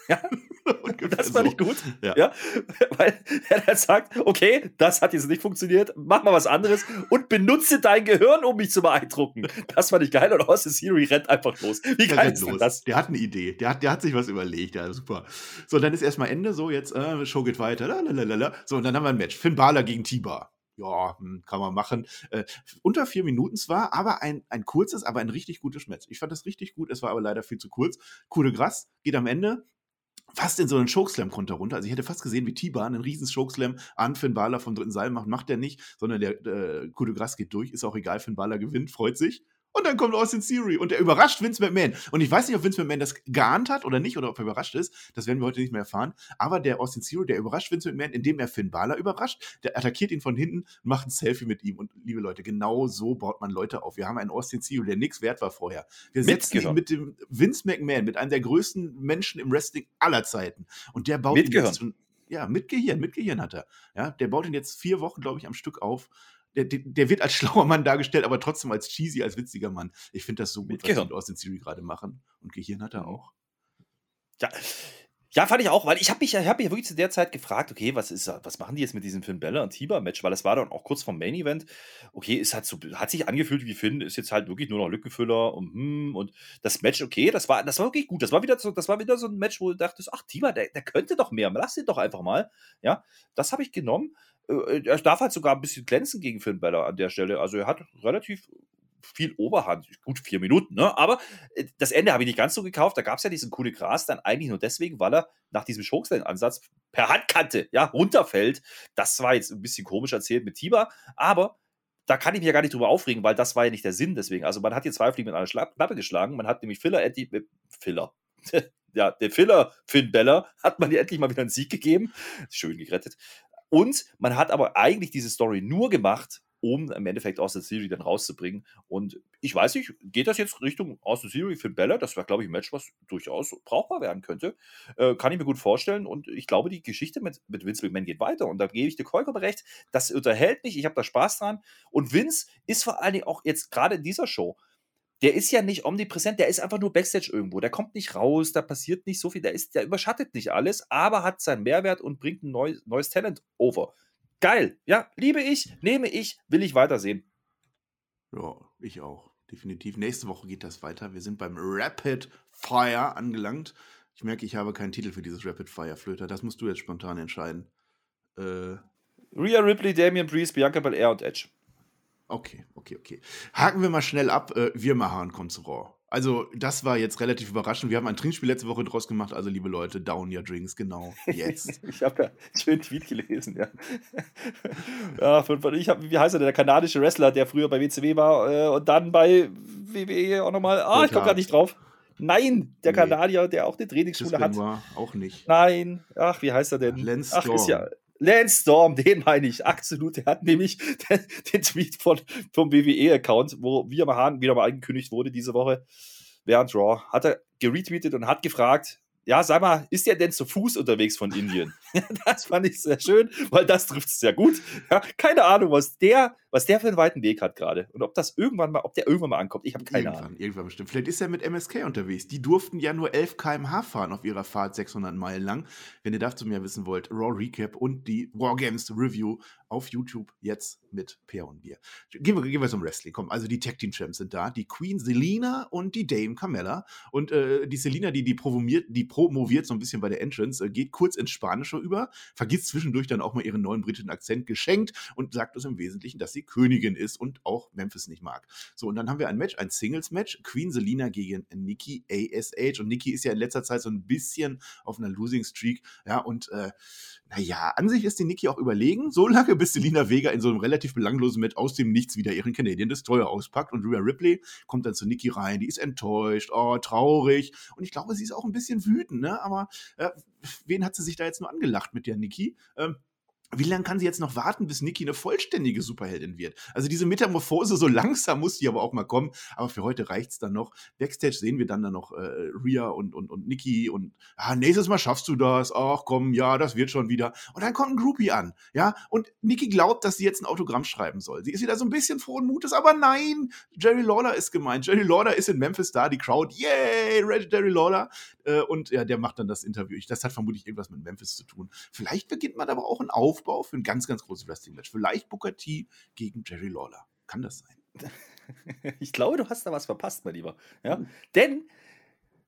Ja? das fand so. ich gut. Ja. ja. Weil er dann sagt, okay, das hat jetzt nicht funktioniert, mach mal was anderes und benutze dein Gehirn, um mich zu beeindrucken. Das fand ich geil und Austin Siri rennt einfach los. Wie geil ist los. das? Der hat eine Idee, der hat, der hat sich was überlegt, ja, super. So, dann ist erstmal Ende, so jetzt, äh, Show geht weiter, lalalala. so, und dann haben wir ein Match. Finn Balor gegen T-Bar ja, hm, kann man machen. Äh, unter vier Minuten zwar, aber ein, ein kurzes, aber ein richtig gutes Match. Ich fand das richtig gut, es war aber leider viel zu kurz. Coole Gras geht am Ende fast in so einen Chokeslam-Konter runter. Also ich hätte fast gesehen, wie T-Bar einen riesen Chokeslam an Finn Balor vom dritten Seil macht. Macht der nicht, sondern der äh, Grace geht durch. Ist auch egal, Finn Balor gewinnt, freut sich. Und dann kommt Austin Theory und er überrascht Vince McMahon. Und ich weiß nicht, ob Vince McMahon das geahnt hat oder nicht, oder ob er überrascht ist. Das werden wir heute nicht mehr erfahren. Aber der Austin Theory, der überrascht Vince McMahon, indem er Finn Balor überrascht. Der attackiert ihn von hinten und macht ein Selfie mit ihm. Und liebe Leute, genau so baut man Leute auf. Wir haben einen Austin Theory, der nichts wert war vorher. Wir setzen ihn mit dem Vince McMahon, mit einem der größten Menschen im Wrestling aller Zeiten. Und der baut ihn jetzt schon, ja, mit Gehirn, mit Gehirn hat er. Ja, der baut ihn jetzt vier Wochen, glaube ich, am Stück auf der, der, wird als schlauer Mann dargestellt, aber trotzdem als cheesy, als witziger Mann. Ich finde das so gut, was die aus den Siri gerade machen. Und Gehirn hat er mhm. auch. Ja. Ja, fand ich auch, weil ich habe mich, hab mich wirklich zu der Zeit gefragt, okay, was ist, was machen die jetzt mit diesem Finn Bella und Tiber-Match? Weil das war dann auch kurz vom Main Event. Okay, es hat, so, hat sich angefühlt wie Finn, ist jetzt halt wirklich nur noch Lückenfüller und, hm, und das Match, okay, das war, das war wirklich gut. Das war wieder so, das war wieder so ein Match, wo du dachtest, ach, Tiber, der, der könnte doch mehr, lass ihn doch einfach mal. Ja, das habe ich genommen. Äh, er darf halt sogar ein bisschen glänzen gegen Finn Balor an der Stelle. Also er hat relativ viel Oberhand. Gut, vier Minuten, ne? Aber äh, das Ende habe ich nicht ganz so gekauft. Da gab es ja diesen coole Gras dann eigentlich nur deswegen, weil er nach diesem Chokeslam-Ansatz per Handkante, ja, runterfällt. Das war jetzt ein bisschen komisch erzählt mit Tiber, aber da kann ich mich ja gar nicht drüber aufregen, weil das war ja nicht der Sinn deswegen. Also man hat hier zwei Fliegen mit einer Klappe geschlagen. Man hat nämlich Filler, äh, Filler. ja, der Filler Finn Beller hat man dir endlich mal wieder einen Sieg gegeben. Schön gerettet. Und man hat aber eigentlich diese Story nur gemacht, um im Endeffekt aus der Serie dann rauszubringen. Und ich weiß nicht, geht das jetzt Richtung aus der Serie für Bella? Das wäre, glaube ich, ein Match, was durchaus brauchbar werden könnte. Äh, kann ich mir gut vorstellen. Und ich glaube, die Geschichte mit, mit Vince McMahon geht weiter. Und da gebe ich dir vollkommen recht. Das unterhält mich. Ich habe da Spaß dran. Und Vince ist vor allen Dingen auch jetzt gerade in dieser Show der ist ja nicht omnipräsent, der ist einfach nur Backstage irgendwo. Der kommt nicht raus, da passiert nicht so viel, der, ist, der überschattet nicht alles, aber hat seinen Mehrwert und bringt ein neu, neues Talent over. Geil, ja, liebe ich, nehme ich, will ich weitersehen. Ja, ich auch, definitiv. Nächste Woche geht das weiter. Wir sind beim Rapid Fire angelangt. Ich merke, ich habe keinen Titel für dieses Rapid Fire Flöter. Das musst du jetzt spontan entscheiden. Äh, Rhea Ripley, Damian Priest, Bianca Belair und Edge. Okay, okay, okay. Haken wir mal schnell ab. Äh, wir Mahan kommt zu Raw. Also, das war jetzt relativ überraschend. Wir haben ein Trinkspiel letzte Woche draus gemacht. Also, liebe Leute, down your drinks, genau. Jetzt. ich habe ja einen schönen Tweet gelesen, ja. ja von, von, ich hab, wie heißt er, der kanadische Wrestler, der früher bei WCW war äh, und dann bei WWE auch nochmal. Ah, ich komme gerade nicht drauf. Nein, der nee. Kanadier, der auch eine Trainingsschule hat. War auch nicht. Nein. Ach, wie heißt er denn? Lance Ach, ist ja. Lance Storm, den meine ich, absolut. Der hat nämlich den, den Tweet von, vom WWE-Account, wo wir mal wieder mal angekündigt wurde diese Woche, während Raw, hat er geretweetet und hat gefragt, ja, sag mal, ist der denn zu Fuß unterwegs von Indien? das fand ich sehr schön, weil das trifft es sehr gut. Ja, keine Ahnung, was der, was der für einen weiten Weg hat gerade. Und ob das irgendwann mal, ob der irgendwann mal ankommt. Ich habe keine irgendwann, Ahnung. Irgendwann bestimmt. Vielleicht ist er mit MSK unterwegs. Die durften ja nur 11 km/h fahren auf ihrer Fahrt 600 Meilen lang. Wenn ihr dazu mehr wissen wollt, Raw Recap und die Wargames Review auf YouTube jetzt mit Peer und Bier. Gehen wir, gehen wir zum Wrestling. Komm, also die Tag Team Champs sind da. Die Queen Selina und die Dame Carmella. Und äh, die Selina, die, die promoviert, die promoviert so ein bisschen bei der Entrance, äh, geht kurz ins Spanische über, vergisst zwischendurch dann auch mal ihren neuen britischen Akzent geschenkt und sagt uns im Wesentlichen, dass sie Königin ist und auch Memphis nicht mag. So, und dann haben wir ein Match, ein Singles-Match, Queen Selina gegen Nikki ASH. Und Nikki ist ja in letzter Zeit so ein bisschen auf einer Losing Streak. Ja, und äh, naja, an sich ist die Nikki auch überlegen, so lange bis Selina Vega in so einem relativ belanglosen Match aus dem Nichts wieder ihren Canadian Destroyer auspackt und Rhea Ripley kommt dann zu Nikki rein, die ist enttäuscht, oh, traurig und ich glaube, sie ist auch ein bisschen wütend, ne? aber äh, wen hat sie sich da jetzt nur angelacht mit der Nikki? Ähm, wie lange kann sie jetzt noch warten, bis Nikki eine vollständige Superheldin wird? Also diese Metamorphose, so langsam muss die aber auch mal kommen. Aber für heute reicht es dann noch. Backstage sehen wir dann, dann noch äh, Rhea und, und, und Nikki und ah, nächstes Mal schaffst du das. Ach komm, ja, das wird schon wieder. Und dann kommt ein Groupie an. Ja, und Nikki glaubt, dass sie jetzt ein Autogramm schreiben soll. Sie ist wieder so ein bisschen frohen Mutes, aber nein, Jerry Lawler ist gemeint. Jerry Lawler ist in Memphis da, die Crowd, yay, Jerry Lawler. Äh, und ja, der macht dann das Interview. Das hat vermutlich irgendwas mit Memphis zu tun. Vielleicht beginnt man aber auch einen Aufbau für ein ganz, ganz großes Wrestling-Match. Vielleicht Booker T gegen Jerry Lawler. Kann das sein? Ich glaube, du hast da was verpasst, mein Lieber. Ja? Mhm. Denn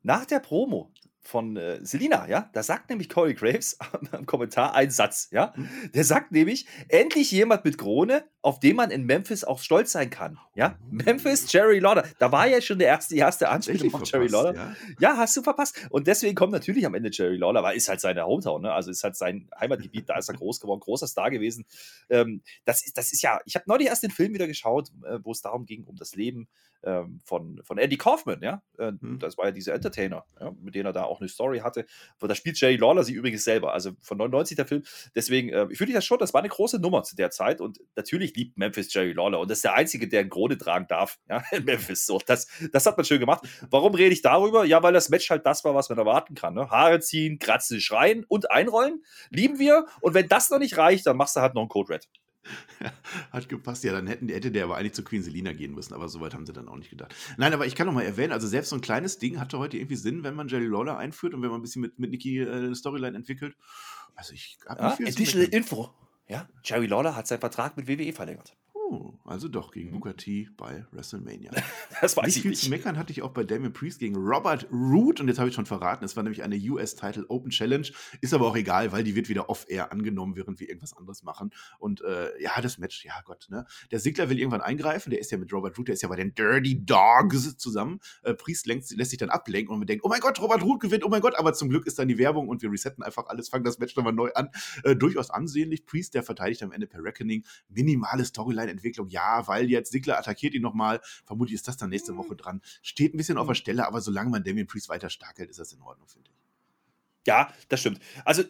nach der Promo von äh, Selina, ja, da sagt nämlich Corey Graves im Kommentar einen Satz, ja. Mhm. Der sagt nämlich, endlich jemand mit Krone, auf den man in Memphis auch stolz sein kann. Ja, mhm. Memphis, Jerry Lauder. Da war ja schon der erste, die erste Anspielung von Jerry Lauder. Ja? ja? hast du verpasst. Und deswegen kommt natürlich am Ende Jerry Lauder, weil ist halt seine Hometown, ne? Also ist halt sein Heimatgebiet, da ist er groß geworden, großer Star gewesen. Ähm, das, ist, das ist ja, ich habe neulich erst den Film wieder geschaut, äh, wo es darum ging, um das Leben ähm, von, von Andy Kaufman, ja. Äh, hm. Das war ja dieser Entertainer, ja? mit dem er da auch eine Story hatte. Da spielt Jerry Lawler sie übrigens selber, also von 99 der Film. Deswegen, äh, ich finde das schon, das war eine große Nummer zu der Zeit und natürlich liebt Memphis Jerry Lawler und das ist der Einzige, der einen Krone tragen darf, ja, in Memphis. So, das, das hat man schön gemacht. Warum rede ich darüber? Ja, weil das Match halt das war, was man erwarten kann. Ne? Haare ziehen, kratzen, schreien und einrollen. Lieben wir. Und wenn das noch nicht reicht, dann machst du halt noch einen Code Red. Hat gepasst, ja, dann hätten, hätte der aber eigentlich zu Queen Selina gehen müssen, aber soweit haben sie dann auch nicht gedacht. Nein, aber ich kann noch mal erwähnen, also selbst so ein kleines Ding hatte heute irgendwie Sinn, wenn man Jerry Lawler einführt und wenn man ein bisschen mit, mit Nikki äh, eine Storyline entwickelt. Also ich habe ja, Additional Info. Ja, Jerry Lawler hat seinen Vertrag mit WWE verlängert. Oh, also doch gegen mhm. Booker T bei WrestleMania. das weiß nicht ich viel nicht. zu meckern hatte ich auch bei Damien Priest gegen Robert Root und jetzt habe ich schon verraten, es war nämlich eine US-Title Open Challenge, ist aber auch egal, weil die wird wieder off-air angenommen, während wir irgendwas anderes machen. Und äh, ja, das Match, ja Gott, ne? Der Sigler will irgendwann eingreifen, der ist ja mit Robert Root, der ist ja bei den Dirty Dogs zusammen. Äh, Priest lässt, lässt, sich dann ablenken und man denkt, oh mein Gott, Robert Root gewinnt, oh mein Gott, aber zum Glück ist dann die Werbung und wir resetten einfach alles, fangen das Match nochmal neu an. Äh, durchaus ansehnlich. Priest, der verteidigt am Ende per Reckoning. Minimale Storyline-Entwicklung, ja, weil jetzt Sigler attackiert ihn nochmal. Vermutlich ist das dann nächste Woche dran. Steht ein bisschen auf der Stelle, aber solange man Damien Priest weiter stark hält, ist das in Ordnung, finde ich. Ja, das stimmt. Also,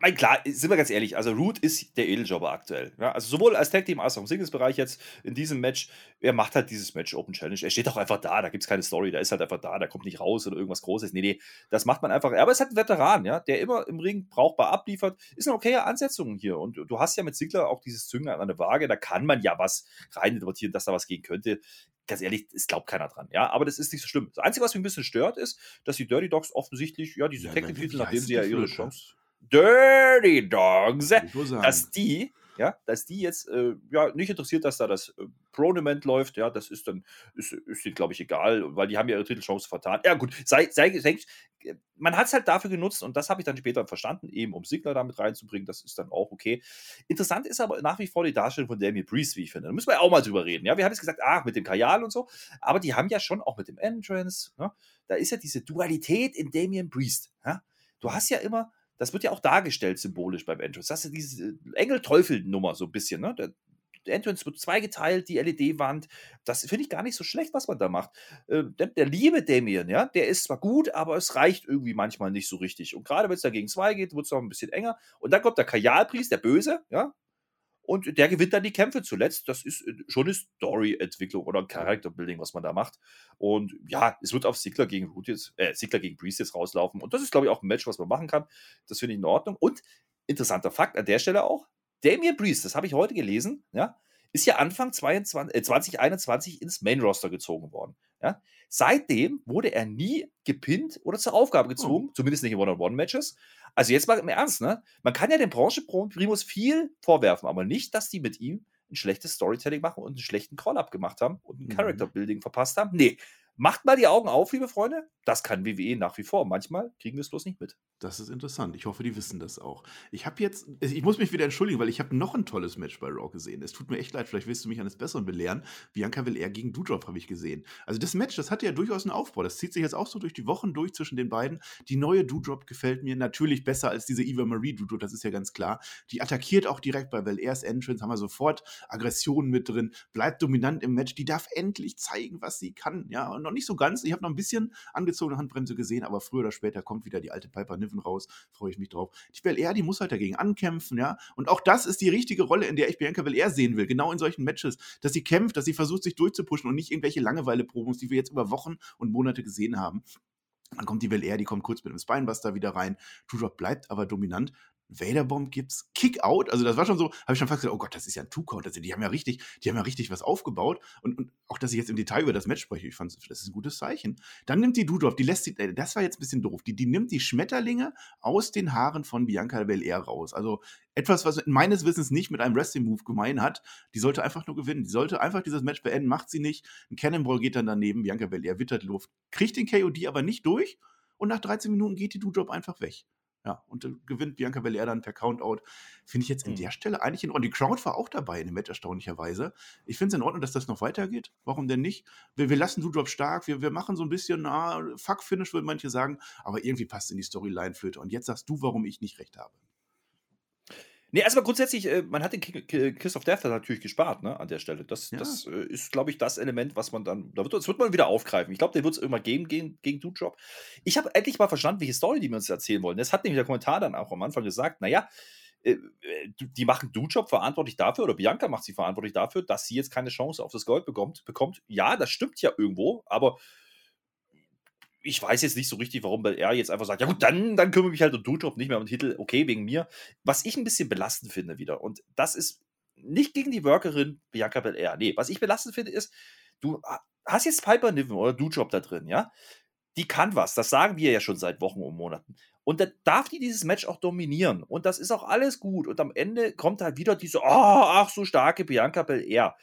mein klar, sind wir ganz ehrlich, also Root ist der Edeljobber aktuell. Ja, also sowohl als Tag Team als auch im Singles-Bereich jetzt in diesem Match. Er macht halt dieses Match Open Challenge. Er steht auch einfach da, da gibt es keine Story, der ist halt einfach da, der kommt nicht raus oder irgendwas Großes. Nee, nee, das macht man einfach. Aber er ist halt ein Veteran, ja, der immer im Ring brauchbar abliefert. Ist eine okaye Ansetzung hier. Und du hast ja mit Ziggler auch dieses Zünger an der Waage, da kann man ja was reininterpretieren, dass da was gehen könnte ganz ehrlich, es glaubt keiner dran. Ja, aber das ist nicht so schlimm. Das Einzige, was mich ein bisschen stört, ist, dass die Dirty Dogs offensichtlich, ja, diese ja, Technik-Titel, nachdem sie ja ihre Chance. Dirty Dogs, dass die ja, dass die jetzt äh, ja, nicht interessiert, dass da das äh, Pronement läuft, ja, das ist dann, ist, ist denen, glaube ich, egal, weil die haben ja ihre Titelchance vertan. Ja, gut, sei, sei, sei man hat es halt dafür genutzt und das habe ich dann später verstanden, eben um Sigler damit reinzubringen, das ist dann auch okay. Interessant ist aber nach wie vor die Darstellung von Damien Priest, wie ich finde. Da müssen wir ja auch mal drüber reden. Ja, wir haben jetzt gesagt, ach, mit dem Kajal und so, aber die haben ja schon auch mit dem Entrance, ne? da ist ja diese Dualität in Damien Priest. Ja? Du hast ja immer, das wird ja auch dargestellt symbolisch beim Entrance. Das ist diese Engel-Teufel-Nummer so ein bisschen. Ne? Der, Entrance wird zweigeteilt, die LED-Wand. Das finde ich gar nicht so schlecht, was man da macht. Äh, der, der, liebe Damien, ja, der ist zwar gut, aber es reicht irgendwie manchmal nicht so richtig. Und gerade wenn es da gegen zwei geht, wird es auch ein bisschen enger. Und dann kommt der Kajalpriest, der Böse, ja, und der gewinnt dann die Kämpfe zuletzt. Das ist äh, schon eine Story-Entwicklung oder ein Character-Building, was man da macht. Und ja, es wird auf Sigler gegen Root äh, Sigler gegen Priest jetzt rauslaufen. Und das ist, glaube ich, auch ein Match, was man machen kann. Das finde ich in Ordnung. Und interessanter Fakt an der Stelle auch: Damien Priest, das habe ich heute gelesen, ja, ist ja Anfang 22, äh, 2021 ins Main-Roster gezogen worden. Ja. Seitdem wurde er nie gepinnt oder zur Aufgabe oh. gezogen, oh. zumindest nicht in One-on-One-Matches. Also jetzt mal im Ernst, ne? Man kann ja den Branche-Primus viel vorwerfen, aber nicht, dass die mit ihm ein schlechtes Storytelling machen und einen schlechten Call-Up gemacht haben und ein mhm. Character-Building verpasst haben. Nee, Macht mal die Augen auf, liebe Freunde. Das kann WWE nach wie vor. Manchmal kriegen wir es bloß nicht mit. Das ist interessant. Ich hoffe, die wissen das auch. Ich habe jetzt, ich muss mich wieder entschuldigen, weil ich habe noch ein tolles Match bei Raw gesehen. Es tut mir echt leid, vielleicht willst du mich eines Besseren belehren. Bianca eher gegen Doudrop habe ich gesehen. Also das Match, das hatte ja durchaus einen Aufbau. Das zieht sich jetzt auch so durch die Wochen durch zwischen den beiden. Die neue Doudrop gefällt mir natürlich besser als diese Eva Marie Doudrop, das ist ja ganz klar. Die attackiert auch direkt bei Valairs Entrance, haben wir sofort Aggressionen mit drin, bleibt dominant im Match. Die darf endlich zeigen, was sie kann. Ja, und noch nicht so ganz. Ich habe noch ein bisschen angezogene Handbremse gesehen, aber früher oder später kommt wieder die alte Piper Niven raus. Freue ich mich drauf. Die Belair, die muss halt dagegen ankämpfen, ja. Und auch das ist die richtige Rolle, in der ich Bianca Belair sehen will. Genau in solchen Matches. Dass sie kämpft, dass sie versucht, sich durchzupushen und nicht irgendwelche Langeweile-Promos, die wir jetzt über Wochen und Monate gesehen haben. Dann kommt die Belair, die kommt kurz mit dem Spinebuster wieder rein. Tudor bleibt aber dominant. Vaderbomb gibt's, Kick-Out, also das war schon so, habe ich schon fast gesagt, oh Gott, das ist ja ein Two-Count, also die haben ja richtig, die haben ja richtig was aufgebaut und, und auch, dass ich jetzt im Detail über das Match spreche, ich fand, das ist ein gutes Zeichen. Dann nimmt die Dudorf, die lässt sie, äh, das war jetzt ein bisschen doof, die, die nimmt die Schmetterlinge aus den Haaren von Bianca Belair raus, also etwas, was meines Wissens nicht mit einem Wrestling-Move gemein hat, die sollte einfach nur gewinnen, die sollte einfach dieses Match beenden, macht sie nicht, ein Cannonball geht dann daneben, Bianca Belair wittert Luft, kriegt den KOD aber nicht durch und nach 13 Minuten geht die Doudrop einfach weg. Ja, und dann gewinnt Bianca Belair dann per Countout. Finde ich jetzt in mhm. der Stelle eigentlich in Ordnung. Die Crowd war auch dabei in dem Match, erstaunlicherweise. Ich finde es in Ordnung, dass das noch weitergeht. Warum denn nicht? Wir, wir lassen Doudrop stark, wir, wir machen so ein bisschen, na, Fuck-Finish, würden manche sagen, aber irgendwie passt in die Storyline Flöte. Und jetzt sagst du, warum ich nicht recht habe. Nee, erstmal grundsätzlich, äh, man hat den Kiss of Death natürlich gespart, ne, an der Stelle. Das, ja. das äh, ist, glaube ich, das Element, was man dann, da wird, das wird man wieder aufgreifen. Ich glaube, der wird es irgendwann geben gegen, gegen Doodrop. Ich habe endlich mal verstanden, welche Story die wir uns erzählen wollen. Das hat nämlich der Kommentar dann auch am Anfang gesagt, naja, äh, die machen Doodrop verantwortlich dafür, oder Bianca macht sie verantwortlich dafür, dass sie jetzt keine Chance auf das Gold bekommt. bekommt. Ja, das stimmt ja irgendwo, aber ich weiß jetzt nicht so richtig, warum er jetzt einfach sagt, ja gut, dann, dann kümmere ich mich halt um Doudrop, nicht mehr um den Titel, okay, wegen mir. Was ich ein bisschen belastend finde wieder, und das ist nicht gegen die Workerin Bianca Belair, nee, was ich belastend finde ist, du hast jetzt Piper Niven oder Doudrop da drin, ja, die kann was, das sagen wir ja schon seit Wochen und Monaten. Und dann darf die dieses Match auch dominieren. Und das ist auch alles gut. Und am Ende kommt halt wieder diese, oh, ach, so starke Bianca Belair.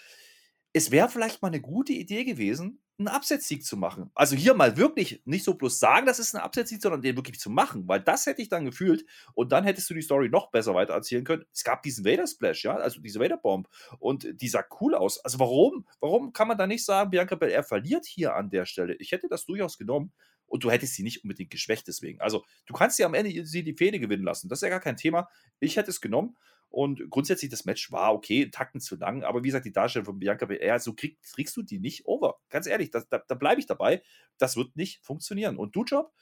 Es wäre vielleicht mal eine gute Idee gewesen, einen Absetzsieg zu machen. Also hier mal wirklich nicht so bloß sagen, das ist ein Absetzsieg, sondern den wirklich zu machen, weil das hätte ich dann gefühlt und dann hättest du die Story noch besser weiter erzählen können. Es gab diesen Vader Splash, ja, also diese Vader Bomb und die sah cool aus. Also warum, warum kann man da nicht sagen, Bianca Belair verliert hier an der Stelle? Ich hätte das durchaus genommen und du hättest sie nicht unbedingt geschwächt deswegen. Also du kannst sie am Ende sie die Fähne gewinnen lassen. Das ist ja gar kein Thema. Ich hätte es genommen und grundsätzlich, das Match war okay, Takten zu lang, aber wie gesagt, die Darstellung von Bianca Belair, so krieg, kriegst du die nicht over. Ganz ehrlich, das, da, da bleibe ich dabei. Das wird nicht funktionieren. Und Du-Job,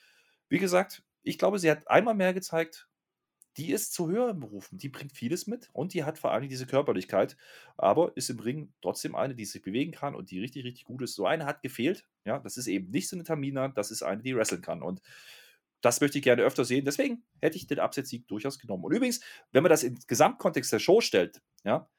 wie gesagt, ich glaube, sie hat einmal mehr gezeigt, die ist zu höheren Berufen. Die bringt vieles mit und die hat vor allem diese Körperlichkeit, aber ist im Ring trotzdem eine, die sich bewegen kann und die richtig, richtig gut ist. So eine hat gefehlt. Ja, das ist eben nicht so eine Tamina, das ist eine, die wresteln kann. Und das möchte ich gerne öfter sehen. Deswegen hätte ich den Absetzsieg durchaus genommen. Und übrigens, wenn man das im Gesamtkontext der Show stellt, ja,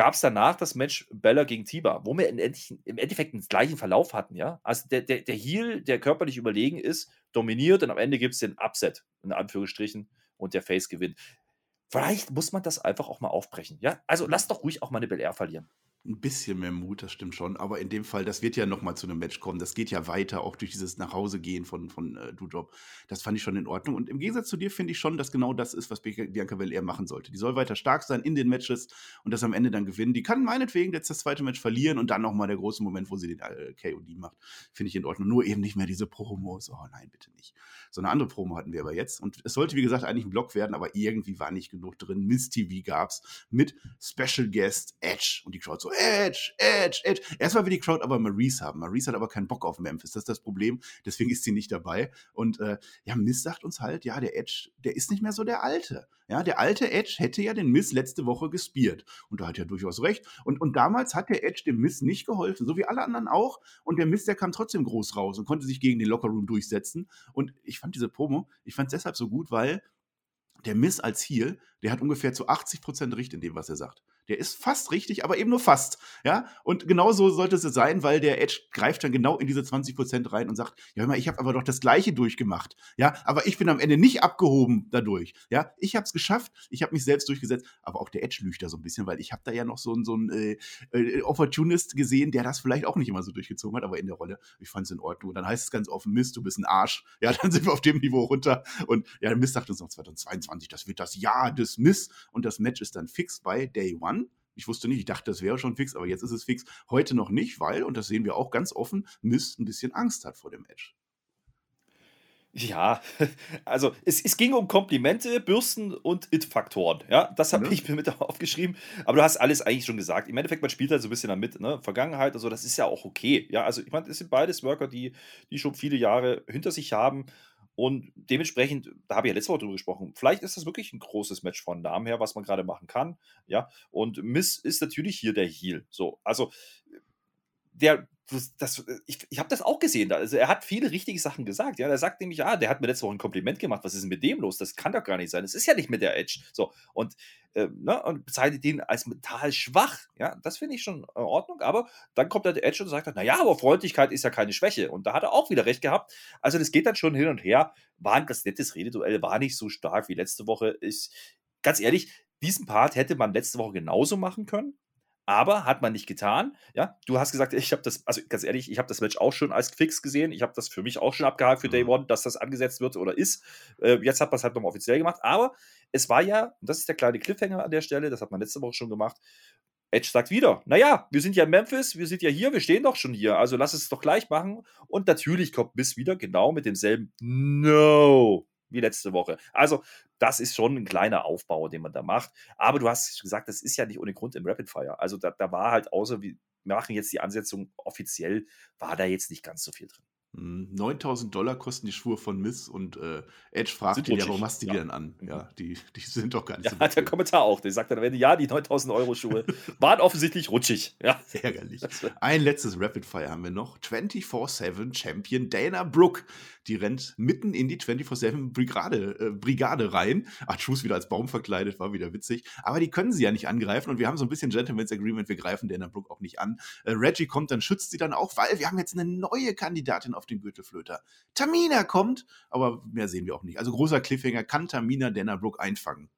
gab es danach das Match Bella gegen Tiba, wo wir im Endeffekt den gleichen Verlauf hatten, ja. Also der, der, der Heel, der körperlich überlegen ist, dominiert und am Ende gibt es den Upset, in Anführungsstrichen, und der Face gewinnt. Vielleicht muss man das einfach auch mal aufbrechen. Ja, also lass doch ruhig auch mal eine Bel Air verlieren. Ein bisschen mehr Mut, das stimmt schon. Aber in dem Fall, das wird ja noch mal zu einem Match kommen. Das geht ja weiter, auch durch dieses Nachhausegehen von, von äh, Doudrop. Das fand ich schon in Ordnung. Und im Gegensatz zu dir finde ich schon, dass genau das ist, was Bianca Belair machen sollte. Die soll weiter stark sein in den Matches und das am Ende dann gewinnen. Die kann meinetwegen jetzt das zweite Match verlieren und dann noch mal der große Moment, wo sie den äh, KOD macht. Finde ich in Ordnung. Nur eben nicht mehr diese Promos. Oh nein, bitte nicht. So eine andere Promo hatten wir aber jetzt. Und es sollte, wie gesagt, eigentlich ein Block werden, aber irgendwie war nicht genug drin. Miss TV gab's mit Special Guest Edge. Und die Crowd so, Edge, Edge, Edge. Erstmal will die Crowd aber Maurice haben. Maurice hat aber keinen Bock auf Memphis. Das ist das Problem. Deswegen ist sie nicht dabei. Und äh, ja, Miss sagt uns halt, ja, der Edge, der ist nicht mehr so der Alte. Ja, der alte Edge hätte ja den Miss letzte Woche gespiert. Und da hat er durchaus recht. Und, und damals hat der Edge dem Miss nicht geholfen, so wie alle anderen auch. Und der Miss, der kam trotzdem groß raus und konnte sich gegen den Lockerroom durchsetzen. Und ich fand diese Promo, ich fand es deshalb so gut, weil der Miss als Heel, der hat ungefähr zu 80 Prozent Recht in dem, was er sagt. Der ist fast richtig, aber eben nur fast. Ja, und genau so sollte es sein, weil der Edge greift dann genau in diese 20% rein und sagt, ja, hör mal, ich habe aber doch das Gleiche durchgemacht. Ja, aber ich bin am Ende nicht abgehoben dadurch. Ja, ich habe es geschafft, ich habe mich selbst durchgesetzt, aber auch der Edge lügt da so ein bisschen, weil ich habe da ja noch so, so einen äh, äh, Opportunist gesehen, der das vielleicht auch nicht immer so durchgezogen hat, aber in der Rolle, ich fand es in Ordnung. Und dann heißt es ganz offen, Mist, du bist ein Arsch. Ja, dann sind wir auf dem Niveau runter. Und ja, Mist sagt uns noch 2022, das wird das Jahr des Miss und das Match ist dann fix bei Day One. Ich wusste nicht, ich dachte, das wäre schon fix, aber jetzt ist es fix. Heute noch nicht, weil, und das sehen wir auch ganz offen, Miss ein bisschen Angst hat vor dem Match. Ja, also es, es ging um Komplimente, Bürsten und It-Faktoren. Ja, das habe ja. ich mir mit aufgeschrieben. Aber du hast alles eigentlich schon gesagt. Im Endeffekt, man spielt halt so ein bisschen damit, ne? Vergangenheit und so, das ist ja auch okay. Ja, also ich meine, es sind beides Worker, die, die schon viele Jahre hinter sich haben und dementsprechend, da habe ich ja letzte Woche drüber gesprochen, vielleicht ist das wirklich ein großes Match von Namen her, was man gerade machen kann. Ja, und Miss ist natürlich hier der Heal. So, also der das, das, ich, ich habe das auch gesehen. Also er hat viele richtige Sachen gesagt. Ja, er sagt nämlich, ah, der hat mir letzte Woche ein Kompliment gemacht. Was ist denn mit dem los? Das kann doch gar nicht sein. Das ist ja nicht mit der Edge. So und äh, ne, und bezeichnet ihn als mental schwach. Ja, das finde ich schon in Ordnung. Aber dann kommt der Edge und sagt, na ja, aber Freundlichkeit ist ja keine Schwäche. Und da hat er auch wieder recht gehabt. Also das geht dann schon hin und her. War ein ganz nettes Rededuell, war nicht so stark wie letzte Woche. Ist ganz ehrlich. Diesen Part hätte man letzte Woche genauso machen können aber hat man nicht getan. Ja, du hast gesagt, ich habe das, also ganz ehrlich, ich habe das Match auch schon als fix gesehen. Ich habe das für mich auch schon abgehakt für Day mhm. One, dass das angesetzt wird oder ist. Äh, jetzt hat man es halt nochmal offiziell gemacht. Aber es war ja, und das ist der kleine Cliffhanger an der Stelle, das hat man letzte Woche schon gemacht. Edge sagt wieder, naja, wir sind ja in Memphis, wir sind ja hier, wir stehen doch schon hier, also lass es doch gleich machen. Und natürlich kommt Miss wieder genau mit demselben No wie letzte Woche. Also, das ist schon ein kleiner Aufbau, den man da macht. Aber du hast gesagt, das ist ja nicht ohne Grund im Rapid Fire. Also, da, da war halt außer, wir machen jetzt die Ansetzung offiziell, war da jetzt nicht ganz so viel drin. 9000 hm, Dollar kosten die Schuhe von Miss und äh, Edge fragt ihn, ja, warum hast du die ja. denn an? Ja, die, die sind doch gar nicht ja, so. Ja, der Kommentar auch. Der sagt dann am Ende, ja, die 9000 Euro Schuhe waren offensichtlich rutschig. Ja. Ärgerlich. Ein letztes Rapid Fire haben wir noch. 24-7 Champion Dana Brooke. Die rennt mitten in die 24-7 Brigade, äh, Brigade rein. Ach, Schuss wieder als Baum verkleidet, war wieder witzig. Aber die können sie ja nicht angreifen und wir haben so ein bisschen Gentleman's Agreement, wir greifen Dana Brooke auch nicht an. Äh, Reggie kommt, dann schützt sie dann auch, weil wir haben jetzt eine neue Kandidatin auf den Gürtelflöter. Tamina kommt, aber mehr sehen wir auch nicht. Also großer Cliffhanger, kann Tamina Dana Brooke einfangen?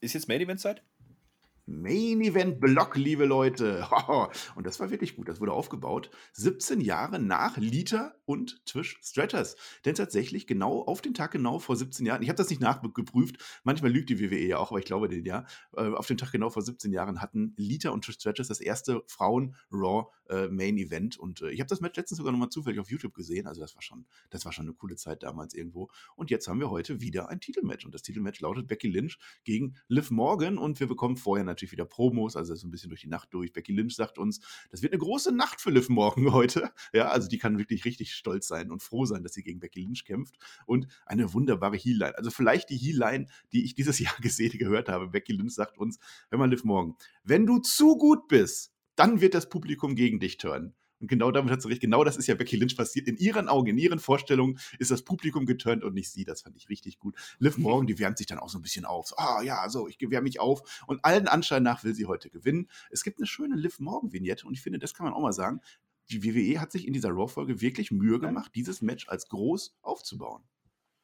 Ist jetzt Main Event Zeit? Main Event Block, liebe Leute. Und das war wirklich gut. Das wurde aufgebaut. 17 Jahre nach Lita und Twish Stratters. Denn tatsächlich genau auf den Tag genau vor 17 Jahren, ich habe das nicht nachgeprüft, manchmal lügt die WWE ja auch, aber ich glaube den ja. Äh, auf den Tag genau vor 17 Jahren hatten Lita und Trish Stratters das erste Frauen-Raw äh. Und äh, ich habe das Match letztens sogar nochmal zufällig auf YouTube gesehen. Also das war schon, das war schon eine coole Zeit damals irgendwo. Und jetzt haben wir heute wieder ein Titelmatch. Und das Titelmatch lautet Becky Lynch gegen Liv Morgan. Und wir bekommen vorher natürlich wieder Promos, also so ein bisschen durch die Nacht durch. Becky Lynch sagt uns, das wird eine große Nacht für Liv Morgan heute. Ja, also die kann wirklich richtig stolz sein und froh sein, dass sie gegen Becky Lynch kämpft. Und eine wunderbare Heel-Line. Also vielleicht die Heel-Line, die ich dieses Jahr gesehen, gehört habe. Becky Lynch sagt uns, hör mal, Liv Morgan, wenn du zu gut bist, dann wird das Publikum gegen dich turnen. Und genau damit hat sie recht. Genau das ist ja Becky Lynch passiert. In ihren Augen, in ihren Vorstellungen ist das Publikum geturnt und nicht sie. Das fand ich richtig gut. Liv Morgan, die wärmt sich dann auch so ein bisschen auf. So, ah ja, so, ich wärme mich auf. Und allen Anschein nach will sie heute gewinnen. Es gibt eine schöne Liv Morgan-Vignette und ich finde, das kann man auch mal sagen. Die WWE hat sich in dieser Raw-Folge wirklich Mühe gemacht, dieses Match als groß aufzubauen.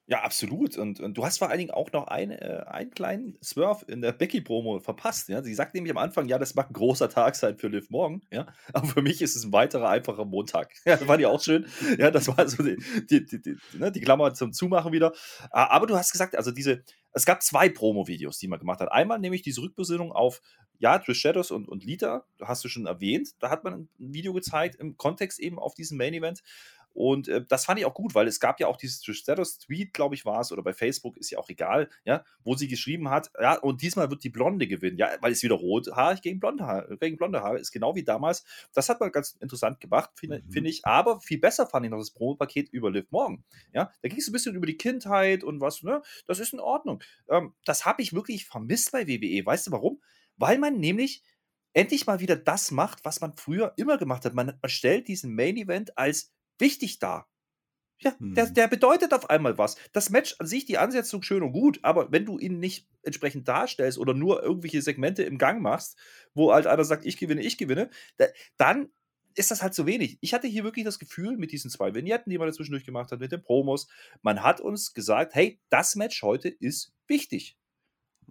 Ja, absolut. Und, und du hast vor allen Dingen auch noch ein, äh, einen kleinen Swerve in der Becky-Promo verpasst. Ja? Sie sagt nämlich am Anfang, ja, das mag ein großer Tag sein für Liv Morgan. Ja? Aber für mich ist es ein weiterer, einfacher Montag. Ja, das war ja auch schön. Ja, das war so die, die, die, die, ne, die Klammer zum Zumachen wieder. Aber du hast gesagt, also diese, es gab zwei Promo-Videos, die man gemacht hat. Einmal nämlich diese Rückbesinnung auf, ja, Trish Shadows und, und Lita, hast du schon erwähnt. Da hat man ein Video gezeigt im Kontext eben auf diesem Main-Event. Und äh, das fand ich auch gut, weil es gab ja auch dieses Status-Tweet, glaube ich, war es, oder bei Facebook, ist ja auch egal, ja, wo sie geschrieben hat, ja, und diesmal wird die Blonde gewinnen, ja, weil es wieder rothaarig gegen blonde Haare, gegen blonde Haare ist, genau wie damals. Das hat man ganz interessant gemacht, finde mhm. find ich. Aber viel besser fand ich noch das Promo-Paket über Liv Morgan. Ja, da ging es ein bisschen über die Kindheit und was, ne, das ist in Ordnung. Ähm, das habe ich wirklich vermisst bei WWE. Weißt du warum? Weil man nämlich endlich mal wieder das macht, was man früher immer gemacht hat. Man, man stellt diesen Main Event als wichtig da. Ja, hm. der, der bedeutet auf einmal was. Das Match an sich, die Ansetzung schön und gut, aber wenn du ihn nicht entsprechend darstellst oder nur irgendwelche Segmente im Gang machst, wo halt einer sagt, ich gewinne, ich gewinne, da, dann ist das halt zu wenig. Ich hatte hier wirklich das Gefühl, mit diesen zwei Vignetten, die man dazwischendurch gemacht hat, mit den Promos, man hat uns gesagt, hey, das Match heute ist wichtig.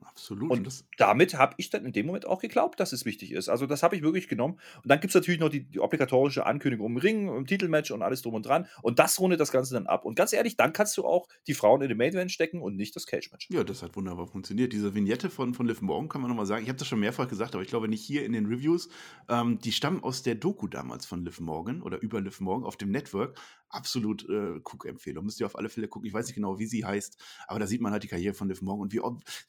Absolut. Und damit habe ich dann in dem Moment auch geglaubt, dass es wichtig ist. Also das habe ich wirklich genommen. Und dann gibt es natürlich noch die, die, obligatorische Ankündigung im Ring, im Titelmatch und alles drum und dran. Und das rundet das Ganze dann ab. Und ganz ehrlich, dann kannst du auch die Frauen in den Main Event stecken und nicht das Cage-Match. Ja, das hat wunderbar funktioniert. Diese Vignette von, von Liv Morgan kann man nochmal sagen. Ich habe das schon mehrfach gesagt, aber ich glaube nicht hier in den Reviews. Ähm, die stammen aus der Doku damals von Liv Morgan oder über Liv Morgan auf dem Network absolut äh, Cook-Empfehlung. Müsst ihr auf alle Fälle gucken. Ich weiß nicht genau, wie sie heißt, aber da sieht man halt die Karriere von Liv Morgan und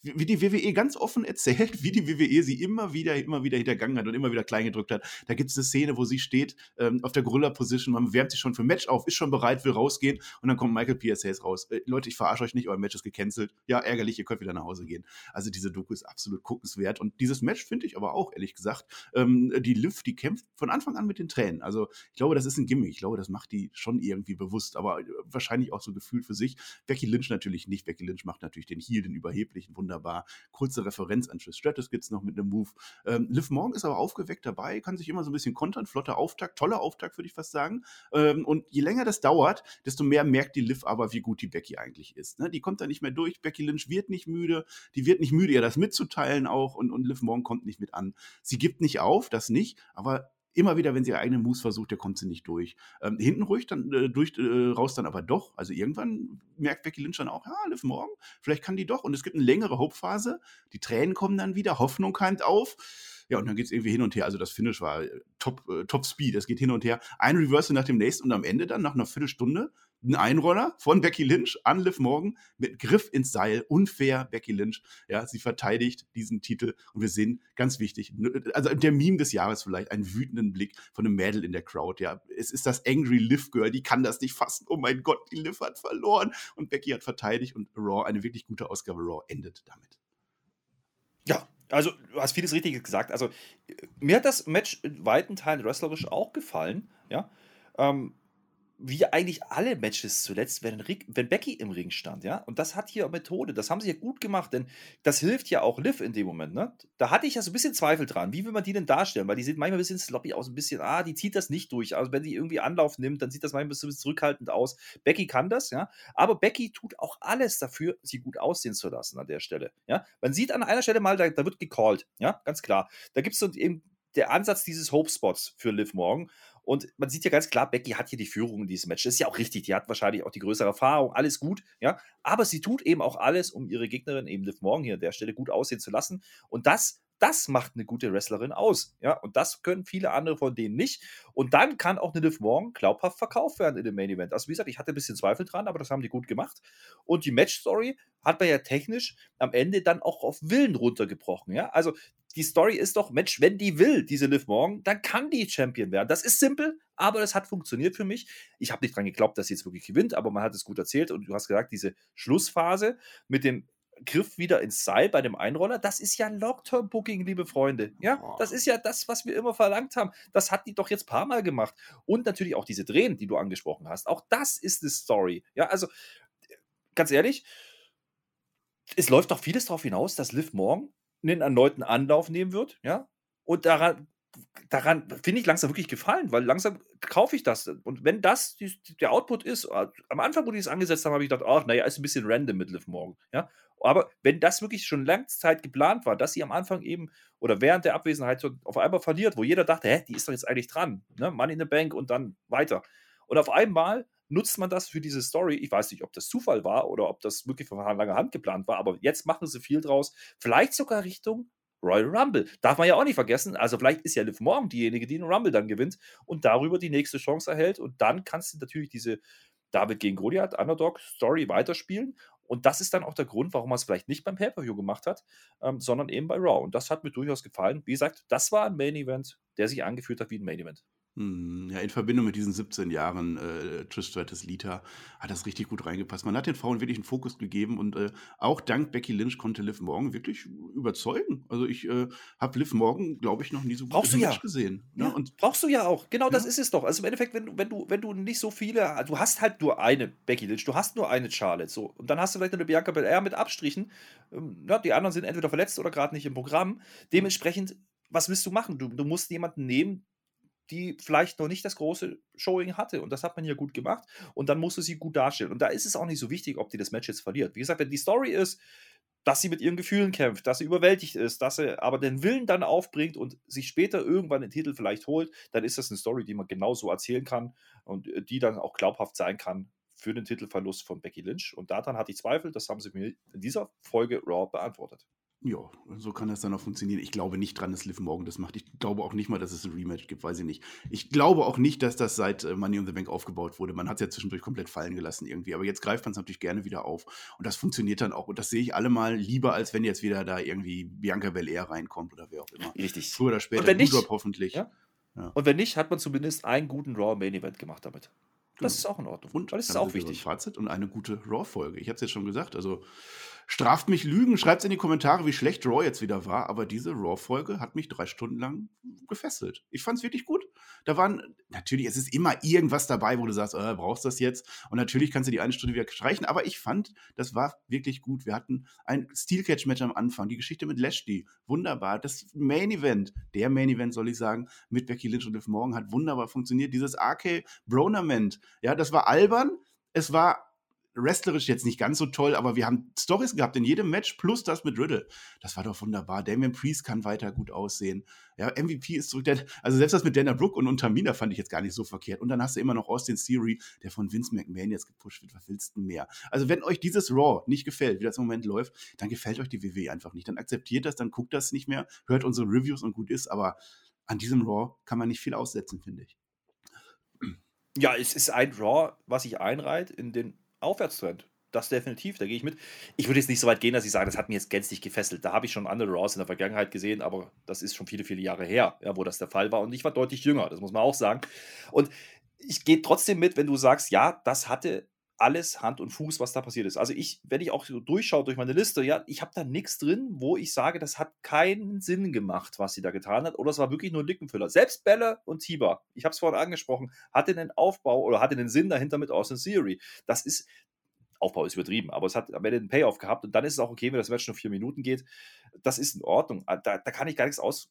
wie, wie die WWE ganz offen erzählt, wie die WWE sie immer wieder, immer wieder hintergangen hat und immer wieder klein gedrückt hat. Da gibt es eine Szene, wo sie steht ähm, auf der Gorilla-Position, man wärmt sich schon für ein Match auf, ist schon bereit, will rausgehen und dann kommt Michael P.S. Hayes raus. Äh, Leute, ich verarsche euch nicht, euer Match ist gecancelt. Ja, ärgerlich, ihr könnt wieder nach Hause gehen. Also diese Doku ist absolut guckenswert und dieses Match finde ich aber auch, ehrlich gesagt, ähm, die Liv, die kämpft von Anfang an mit den Tränen. Also ich glaube, das ist ein Gimmick. Ich glaube, das macht die schon irgendwie bewusst, aber äh, wahrscheinlich auch so gefühlt für sich. Becky Lynch natürlich nicht. Becky Lynch macht natürlich den Heel, den Überheblichen, wunderbar. Kurze Referenz an Trish Stratus gibt es noch mit einem Move. Ähm, Liv Morgan ist aber aufgeweckt dabei, kann sich immer so ein bisschen kontern. Flotter Auftakt, toller Auftakt, würde ich fast sagen. Ähm, und je länger das dauert, desto mehr merkt die Liv aber, wie gut die Becky eigentlich ist. Ne? Die kommt da nicht mehr durch. Becky Lynch wird nicht müde. Die wird nicht müde, ihr das mitzuteilen auch. Und, und Liv Morgan kommt nicht mit an. Sie gibt nicht auf, das nicht. Aber immer wieder, wenn sie ihre eigenen Moves versucht, der kommt sie nicht durch. Ähm, hinten ruhig dann äh, durch äh, raus dann aber doch. Also irgendwann merkt Becky Lynch dann auch, ja, Liv Morgan, vielleicht kann die doch. Und es gibt eine längere Hope-Phase. Die Tränen kommen dann wieder, Hoffnung keimt auf. Ja, und dann geht es irgendwie hin und her. Also das Finish war äh, top, äh, top Speed. Es geht hin und her. Ein Reversal nach dem nächsten und am Ende dann nach einer Viertelstunde ein Einroller von Becky Lynch an Liv Morgan mit Griff ins Seil. Unfair, Becky Lynch. Ja, sie verteidigt diesen Titel und wir sehen, ganz wichtig, also der Meme des Jahres vielleicht, einen wütenden Blick von einem Mädel in der Crowd. Ja, es ist das Angry Liv Girl, die kann das nicht fassen. Oh mein Gott, die Liv hat verloren und Becky hat verteidigt und Raw, eine wirklich gute Ausgabe Raw endet damit. Ja, also du hast vieles Richtiges gesagt. Also mir hat das Match in weiten Teilen wrestlerisch auch gefallen. Ja, ähm, wie eigentlich alle Matches zuletzt, wenn, Rick, wenn Becky im Ring stand, ja. Und das hat hier Methode. Das haben sie ja gut gemacht, denn das hilft ja auch Liv in dem Moment, ne? Da hatte ich ja so ein bisschen Zweifel dran. Wie will man die denn darstellen? Weil die sieht manchmal ein bisschen sloppy aus, ein bisschen, ah, die zieht das nicht durch. Also wenn sie irgendwie Anlauf nimmt, dann sieht das manchmal ein bisschen zurückhaltend aus. Becky kann das, ja. Aber Becky tut auch alles dafür, sie gut aussehen zu lassen an der Stelle, ja. Man sieht an einer Stelle mal, da, da wird gecallt, ja, ganz klar. Da gibt es so eben der Ansatz dieses Hope-Spots für Liv Morgan. Und man sieht ja ganz klar, Becky hat hier die Führung in diesem Match. Das ist ja auch richtig. Die hat wahrscheinlich auch die größere Erfahrung. Alles gut, ja. Aber sie tut eben auch alles, um ihre Gegnerin, eben Liv Morgan hier an der Stelle gut aussehen zu lassen. Und das das macht eine gute Wrestlerin aus. Ja, und das können viele andere von denen nicht. Und dann kann auch eine Liv Morgan glaubhaft verkauft werden in dem Main Event. Also, wie gesagt, ich hatte ein bisschen Zweifel dran, aber das haben die gut gemacht. Und die Match-Story hat man ja technisch am Ende dann auch auf Willen runtergebrochen. Ja, also die Story ist doch, Mensch, wenn die will, diese Liv Morgan, dann kann die Champion werden. Das ist simpel, aber das hat funktioniert für mich. Ich habe nicht dran geglaubt, dass sie jetzt wirklich gewinnt, aber man hat es gut erzählt und du hast gesagt, diese Schlussphase mit dem Griff wieder ins Seil bei dem Einroller, das ist ja Long-Term-Booking, liebe Freunde. Ja, das ist ja das, was wir immer verlangt haben. Das hat die doch jetzt ein paar Mal gemacht. Und natürlich auch diese Drehen, die du angesprochen hast. Auch das ist eine Story. Ja, also ganz ehrlich, es läuft doch vieles darauf hinaus, dass Liv Morgan einen erneuten Anlauf nehmen wird, ja, und daran daran finde ich langsam wirklich gefallen, weil langsam kaufe ich das. Und wenn das die, der Output ist, äh, am Anfang, wo die es angesetzt haben, habe ich gedacht, ach, naja, ist ein bisschen random mit Liv Morgan. Ja? Aber wenn das wirklich schon lange Zeit geplant war, dass sie am Anfang eben oder während der Abwesenheit so auf einmal verliert, wo jeder dachte, hä, die ist doch jetzt eigentlich dran, ne? Money in the Bank und dann weiter. Und auf einmal nutzt man das für diese Story. Ich weiß nicht, ob das Zufall war oder ob das wirklich von langer Hand geplant war, aber jetzt machen sie viel draus. Vielleicht sogar Richtung Royal Rumble. Darf man ja auch nicht vergessen. Also vielleicht ist ja Liv Morgan diejenige, die den Rumble dann gewinnt und darüber die nächste Chance erhält. Und dann kannst du natürlich diese David gegen Goliath Underdog-Story weiterspielen. Und das ist dann auch der Grund, warum er es vielleicht nicht beim Pay-Per-View gemacht hat, ähm, sondern eben bei Raw. Und das hat mir durchaus gefallen. Wie gesagt, das war ein Main-Event, der sich angefühlt hat wie ein Main-Event. Hm, ja, in Verbindung mit diesen 17 Jahren äh, Trish Stratus Lita hat das richtig gut reingepasst. Man hat den Frauen wirklich einen Fokus gegeben und äh, auch dank Becky Lynch konnte Liv Morgan wirklich überzeugen. Also ich äh, habe Liv Morgan, glaube ich, noch nie so gut ja. gesehen. Ne? Ja, und brauchst du ja auch. Genau ja. das ist es doch. Also im Endeffekt, wenn du, wenn du, wenn du nicht so viele, du hast halt nur eine Becky Lynch, du hast nur eine Charlotte, so und dann hast du vielleicht eine Bianca Belair mit Abstrichen. Ähm, ja, die anderen sind entweder verletzt oder gerade nicht im Programm. Dementsprechend was willst du machen? Du, du musst jemanden nehmen, die vielleicht noch nicht das große Showing hatte. Und das hat man hier gut gemacht. Und dann musste sie gut darstellen. Und da ist es auch nicht so wichtig, ob die das Match jetzt verliert. Wie gesagt, wenn die Story ist, dass sie mit ihren Gefühlen kämpft, dass sie überwältigt ist, dass sie aber den Willen dann aufbringt und sich später irgendwann den Titel vielleicht holt, dann ist das eine Story, die man genauso erzählen kann und äh, die dann auch glaubhaft sein kann für den Titelverlust von Becky Lynch. Und daran hatte ich Zweifel, das haben sie mir in dieser Folge Raw beantwortet. Ja, so kann das dann auch funktionieren. Ich glaube nicht dran, dass Liv Morgan das macht. Ich glaube auch nicht mal, dass es ein Rematch gibt, weiß ich nicht. Ich glaube auch nicht, dass das seit äh, Money in the Bank aufgebaut wurde. Man hat es ja zwischendurch komplett fallen gelassen irgendwie. Aber jetzt greift man es natürlich gerne wieder auf. Und das funktioniert dann auch. Und das sehe ich allemal lieber, als wenn jetzt wieder da irgendwie Bianca Belair reinkommt oder wer auch immer. Richtig. Früher oder später. Und wenn nicht, hoffentlich. Ja? Ja. Und wenn nicht, hat man zumindest einen guten Raw Main Event gemacht damit. Das genau. ist auch in Ordnung. Und das ist auch wichtig. Ein Fazit und eine gute Raw-Folge. Ich habe es jetzt schon gesagt. Also Straft mich Lügen, schreibt in die Kommentare, wie schlecht Raw jetzt wieder war, aber diese Raw-Folge hat mich drei Stunden lang gefesselt. Ich fand es wirklich gut. Da waren, natürlich, es ist immer irgendwas dabei, wo du sagst, äh, brauchst du das jetzt? Und natürlich kannst du die eine Stunde wieder streichen, aber ich fand, das war wirklich gut. Wir hatten ein Steel Catch-Match am Anfang, die Geschichte mit Lashley, wunderbar. Das Main-Event, der Main-Event, soll ich sagen, mit Becky Lynch und Liv Morgan hat wunderbar funktioniert. Dieses RK Bronament, ja, das war albern. Es war wrestlerisch jetzt nicht ganz so toll, aber wir haben Stories gehabt in jedem Match plus das mit Riddle. Das war doch wunderbar. Damien Priest kann weiter gut aussehen. Ja, MVP ist zurück. Also selbst das mit Dana Brooke und, Tamina fand ich jetzt gar nicht so verkehrt. Und dann hast du immer noch Austin Theory, der von Vince McMahon jetzt gepusht wird. Was willst du mehr? Also wenn euch dieses Raw nicht gefällt, wie das im Moment läuft, dann gefällt euch die WWE einfach nicht. Dann akzeptiert das, dann guckt das nicht mehr, hört unsere Reviews und gut ist. Aber an diesem Raw kann man nicht viel aussetzen, finde ich. Ja, es ist ein Raw, was sich einreiht in den Aufwärtstrend. Das definitiv, da gehe ich mit. Ich würde jetzt nicht so weit gehen, dass ich sage, das hat mich jetzt gänzlich gefesselt. Da habe ich schon andere Raws in der Vergangenheit gesehen, aber das ist schon viele, viele Jahre her, ja, wo das der Fall war. Und ich war deutlich jünger, das muss man auch sagen. Und ich gehe trotzdem mit, wenn du sagst, ja, das hatte alles Hand und Fuß, was da passiert ist. Also ich, wenn ich auch so durchschaue durch meine Liste, ja, ich habe da nichts drin, wo ich sage, das hat keinen Sinn gemacht, was sie da getan hat, oder es war wirklich nur ein Lickenfüller. Selbst Bella und Tiba, ich habe es vorhin angesprochen, hatte den Aufbau oder hatte den Sinn dahinter mit Austin Theory. Das ist, Aufbau ist übertrieben, aber es hat am Ende einen Payoff gehabt und dann ist es auch okay, wenn das Match nur vier Minuten geht. Das ist in Ordnung. Da, da kann ich gar nichts aus,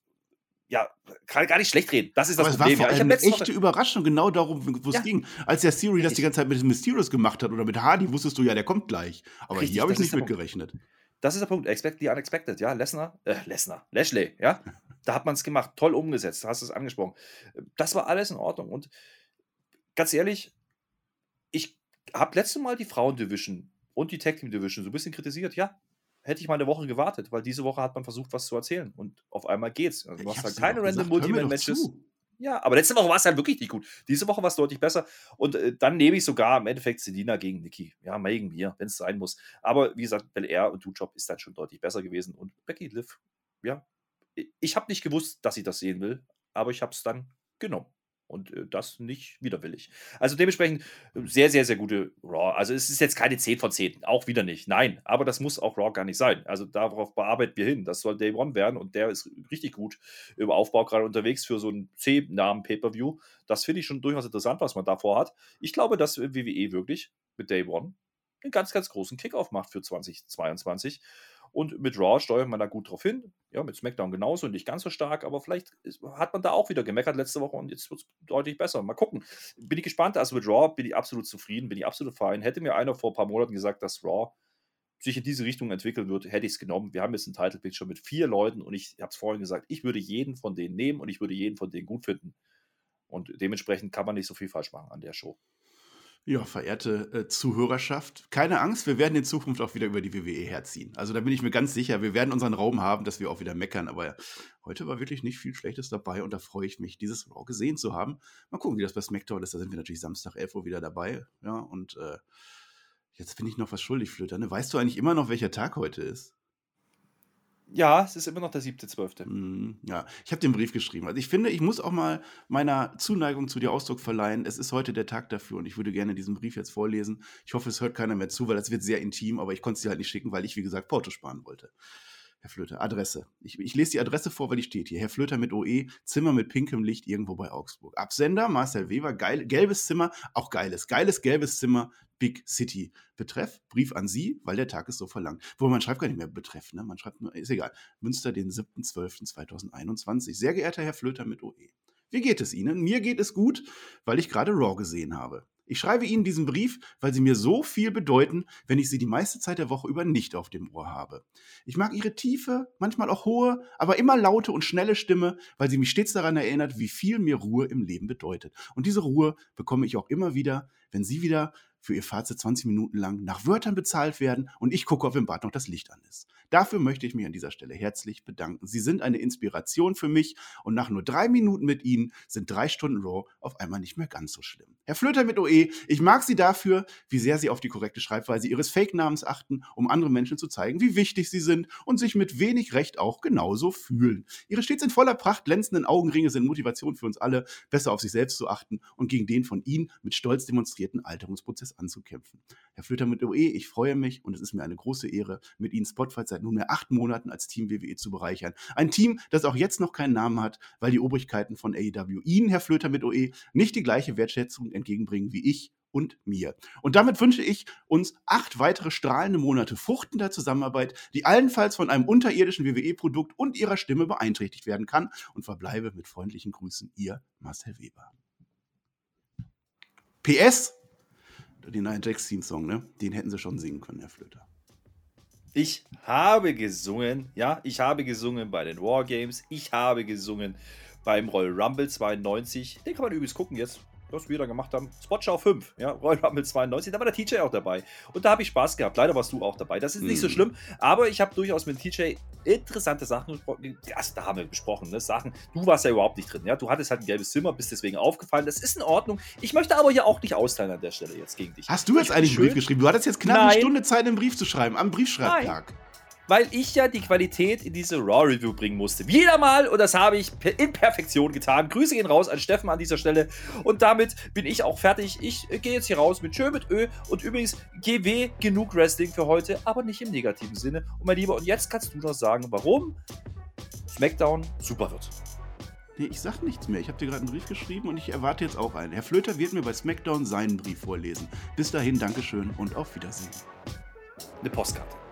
ja, kann gar nicht schlecht reden. Das ist das Aber Problem. Es war ja, eine echte Überraschung, genau darum, wo es ja. ging. Als der Theory das die ganze Zeit mit den Mysterios gemacht hat oder mit Hardy, wusstest du ja, der kommt gleich. Aber Richtig, hier habe ich nicht mitgerechnet. Das ist der Punkt. Expect the unexpected, ja. Lesnar, äh, Lesnar, Lashley, ja. Da hat man es gemacht. Toll umgesetzt. Du hast es angesprochen. Das war alles in Ordnung. Und ganz ehrlich, ich habe letzte Mal die Frauen-Division und die Tag Team Division so ein bisschen kritisiert. Ja, hätte ich mal eine Woche gewartet, weil diese Woche hat man versucht, was zu erzählen. Und auf einmal geht's. Also, du hast halt keine random Multiman-Matches. Ja, aber letzte Woche war es halt wirklich nicht gut. Diese Woche war es deutlich besser. Und äh, dann nehme ich sogar im Endeffekt Selina gegen Nikki. Ja, wegen mir, wenn es sein muss. Aber wie gesagt, Bel Air und Dujob ist dann schon deutlich besser gewesen. Und Becky Liv, ja, ich habe nicht gewusst, dass ich das sehen will, aber ich habe es dann genommen. Und äh, das nicht widerwillig. Also dementsprechend äh, sehr, sehr, sehr gute Raw. Also es ist jetzt keine 10 von 10, auch wieder nicht. Nein, aber das muss auch Raw gar nicht sein. Also darauf bearbeiten wir hin. Das soll Day One werden und der ist richtig gut im Aufbau gerade unterwegs für so einen C-Namen Pay-Per-View. Das finde ich schon durchaus interessant, was man davor hat. Ich glaube, dass WWE wirklich mit Day One einen ganz, ganz großen Kickoff macht für 2022. Und mit Raw steuert man da gut drauf hin. Ja, mit SmackDown genauso nicht ganz so stark, aber vielleicht hat man da auch wieder gemeckert letzte Woche und jetzt wird es deutlich besser. Mal gucken. Bin ich gespannt. Also mit Raw bin ich absolut zufrieden, bin ich absolut fein. Hätte mir einer vor ein paar Monaten gesagt, dass Raw sich in diese Richtung entwickeln wird, hätte ich es genommen. Wir haben jetzt einen Title Picture mit vier Leuten und ich habe es vorhin gesagt, ich würde jeden von denen nehmen und ich würde jeden von denen gut finden. Und dementsprechend kann man nicht so viel falsch machen an der Show. Ja, verehrte äh, Zuhörerschaft, keine Angst, wir werden in Zukunft auch wieder über die WWE herziehen. Also da bin ich mir ganz sicher, wir werden unseren Raum haben, dass wir auch wieder meckern. Aber heute war wirklich nicht viel Schlechtes dabei und da freue ich mich, dieses Raw gesehen zu haben. Mal gucken, wie das bei SmackDown ist. Da sind wir natürlich Samstag 11 Uhr wieder dabei. Ja, und äh, jetzt bin ich noch was schuldig, Flöter. Ne? Weißt du eigentlich immer noch, welcher Tag heute ist? Ja, es ist immer noch der 7.12. Mm, ja, ich habe den Brief geschrieben. Also ich finde, ich muss auch mal meiner Zuneigung zu dir Ausdruck verleihen. Es ist heute der Tag dafür und ich würde gerne diesen Brief jetzt vorlesen. Ich hoffe, es hört keiner mehr zu, weil das wird sehr intim, aber ich konnte es dir halt nicht schicken, weil ich, wie gesagt, Porto sparen wollte. Herr Flöter, Adresse. Ich, ich, lese die Adresse vor, weil die steht hier. Herr Flöter mit OE, Zimmer mit pinkem Licht irgendwo bei Augsburg. Absender, Marcel Weber, geil, gelbes Zimmer, auch geiles, geiles gelbes Zimmer, Big City. Betreff, Brief an Sie, weil der Tag ist so verlangt. Wo man schreibt gar nicht mehr Betreff, ne? Man schreibt nur, ist egal. Münster, den 7.12.2021. Sehr geehrter Herr Flöter mit OE. Wie geht es Ihnen? Mir geht es gut, weil ich gerade Raw gesehen habe. Ich schreibe Ihnen diesen Brief, weil Sie mir so viel bedeuten, wenn ich Sie die meiste Zeit der Woche über nicht auf dem Ohr habe. Ich mag Ihre tiefe, manchmal auch hohe, aber immer laute und schnelle Stimme, weil sie mich stets daran erinnert, wie viel mir Ruhe im Leben bedeutet. Und diese Ruhe bekomme ich auch immer wieder, wenn Sie wieder für ihr Fazit 20 Minuten lang nach Wörtern bezahlt werden und ich gucke, ob im Bad noch das Licht an ist. Dafür möchte ich mich an dieser Stelle herzlich bedanken. Sie sind eine Inspiration für mich und nach nur drei Minuten mit Ihnen sind drei Stunden Raw auf einmal nicht mehr ganz so schlimm. Herr Flöter mit OE, ich mag Sie dafür, wie sehr Sie auf die korrekte Schreibweise Ihres Fake-Namens achten, um anderen Menschen zu zeigen, wie wichtig Sie sind und sich mit wenig Recht auch genauso fühlen. Ihre stets in voller Pracht glänzenden Augenringe sind Motivation für uns alle, besser auf sich selbst zu achten und gegen den von Ihnen mit stolz demonstrierten Alterungsprozess anzukämpfen. Herr Flöter mit OE, ich freue mich und es ist mir eine große Ehre, mit Ihnen Spotify seit nunmehr acht Monaten als Team WWE zu bereichern. Ein Team, das auch jetzt noch keinen Namen hat, weil die Obrigkeiten von AEW Ihnen, Herr Flöter mit OE, nicht die gleiche Wertschätzung entgegenbringen wie ich und mir. Und damit wünsche ich uns acht weitere strahlende Monate fruchtender Zusammenarbeit, die allenfalls von einem unterirdischen WWE-Produkt und ihrer Stimme beeinträchtigt werden kann und verbleibe mit freundlichen Grüßen, Ihr Marcel Weber. PS, den Nia Jax Theme Song, ne? Den hätten sie schon singen können, Herr Flöter. Ich habe gesungen, ja, ich habe gesungen bei den Wargames, ich habe gesungen beim Royal Rumble 92. Den kann man übrigens gucken jetzt was wir da gemacht haben. Spotschau 5, ja, Royal Rumble 92, da war der TJ auch dabei. Und da habe ich Spaß gehabt. Leider warst du auch dabei. Das ist nicht so mhm. schlimm, aber ich habe durchaus mit TJ interessante Sachen gesprochen. Also, da haben wir besprochen, ne? Sachen. Du warst ja überhaupt nicht drin, ja. Du hattest halt ein gelbes Zimmer, bist deswegen aufgefallen. Das ist in Ordnung. Ich möchte aber hier auch nicht austeilen an der Stelle jetzt gegen dich. Hast du jetzt eigentlich einen Brief geschrieben? Du hattest jetzt knapp Nein. eine Stunde Zeit, einen Brief zu schreiben, am Briefschreibtag. Nein weil ich ja die Qualität in diese Raw-Review bringen musste. Wieder mal, und das habe ich in Perfektion getan. Grüße gehen raus an Steffen an dieser Stelle. Und damit bin ich auch fertig. Ich äh, gehe jetzt hier raus mit Schön mit Ö. Und übrigens, GW, genug Wrestling für heute, aber nicht im negativen Sinne. Und mein Lieber, und jetzt kannst du noch sagen, warum SmackDown super wird. Nee, ich sag nichts mehr. Ich habe dir gerade einen Brief geschrieben und ich erwarte jetzt auch einen. Herr Flöter wird mir bei SmackDown seinen Brief vorlesen. Bis dahin, Dankeschön und auf Wiedersehen. Eine Postkarte.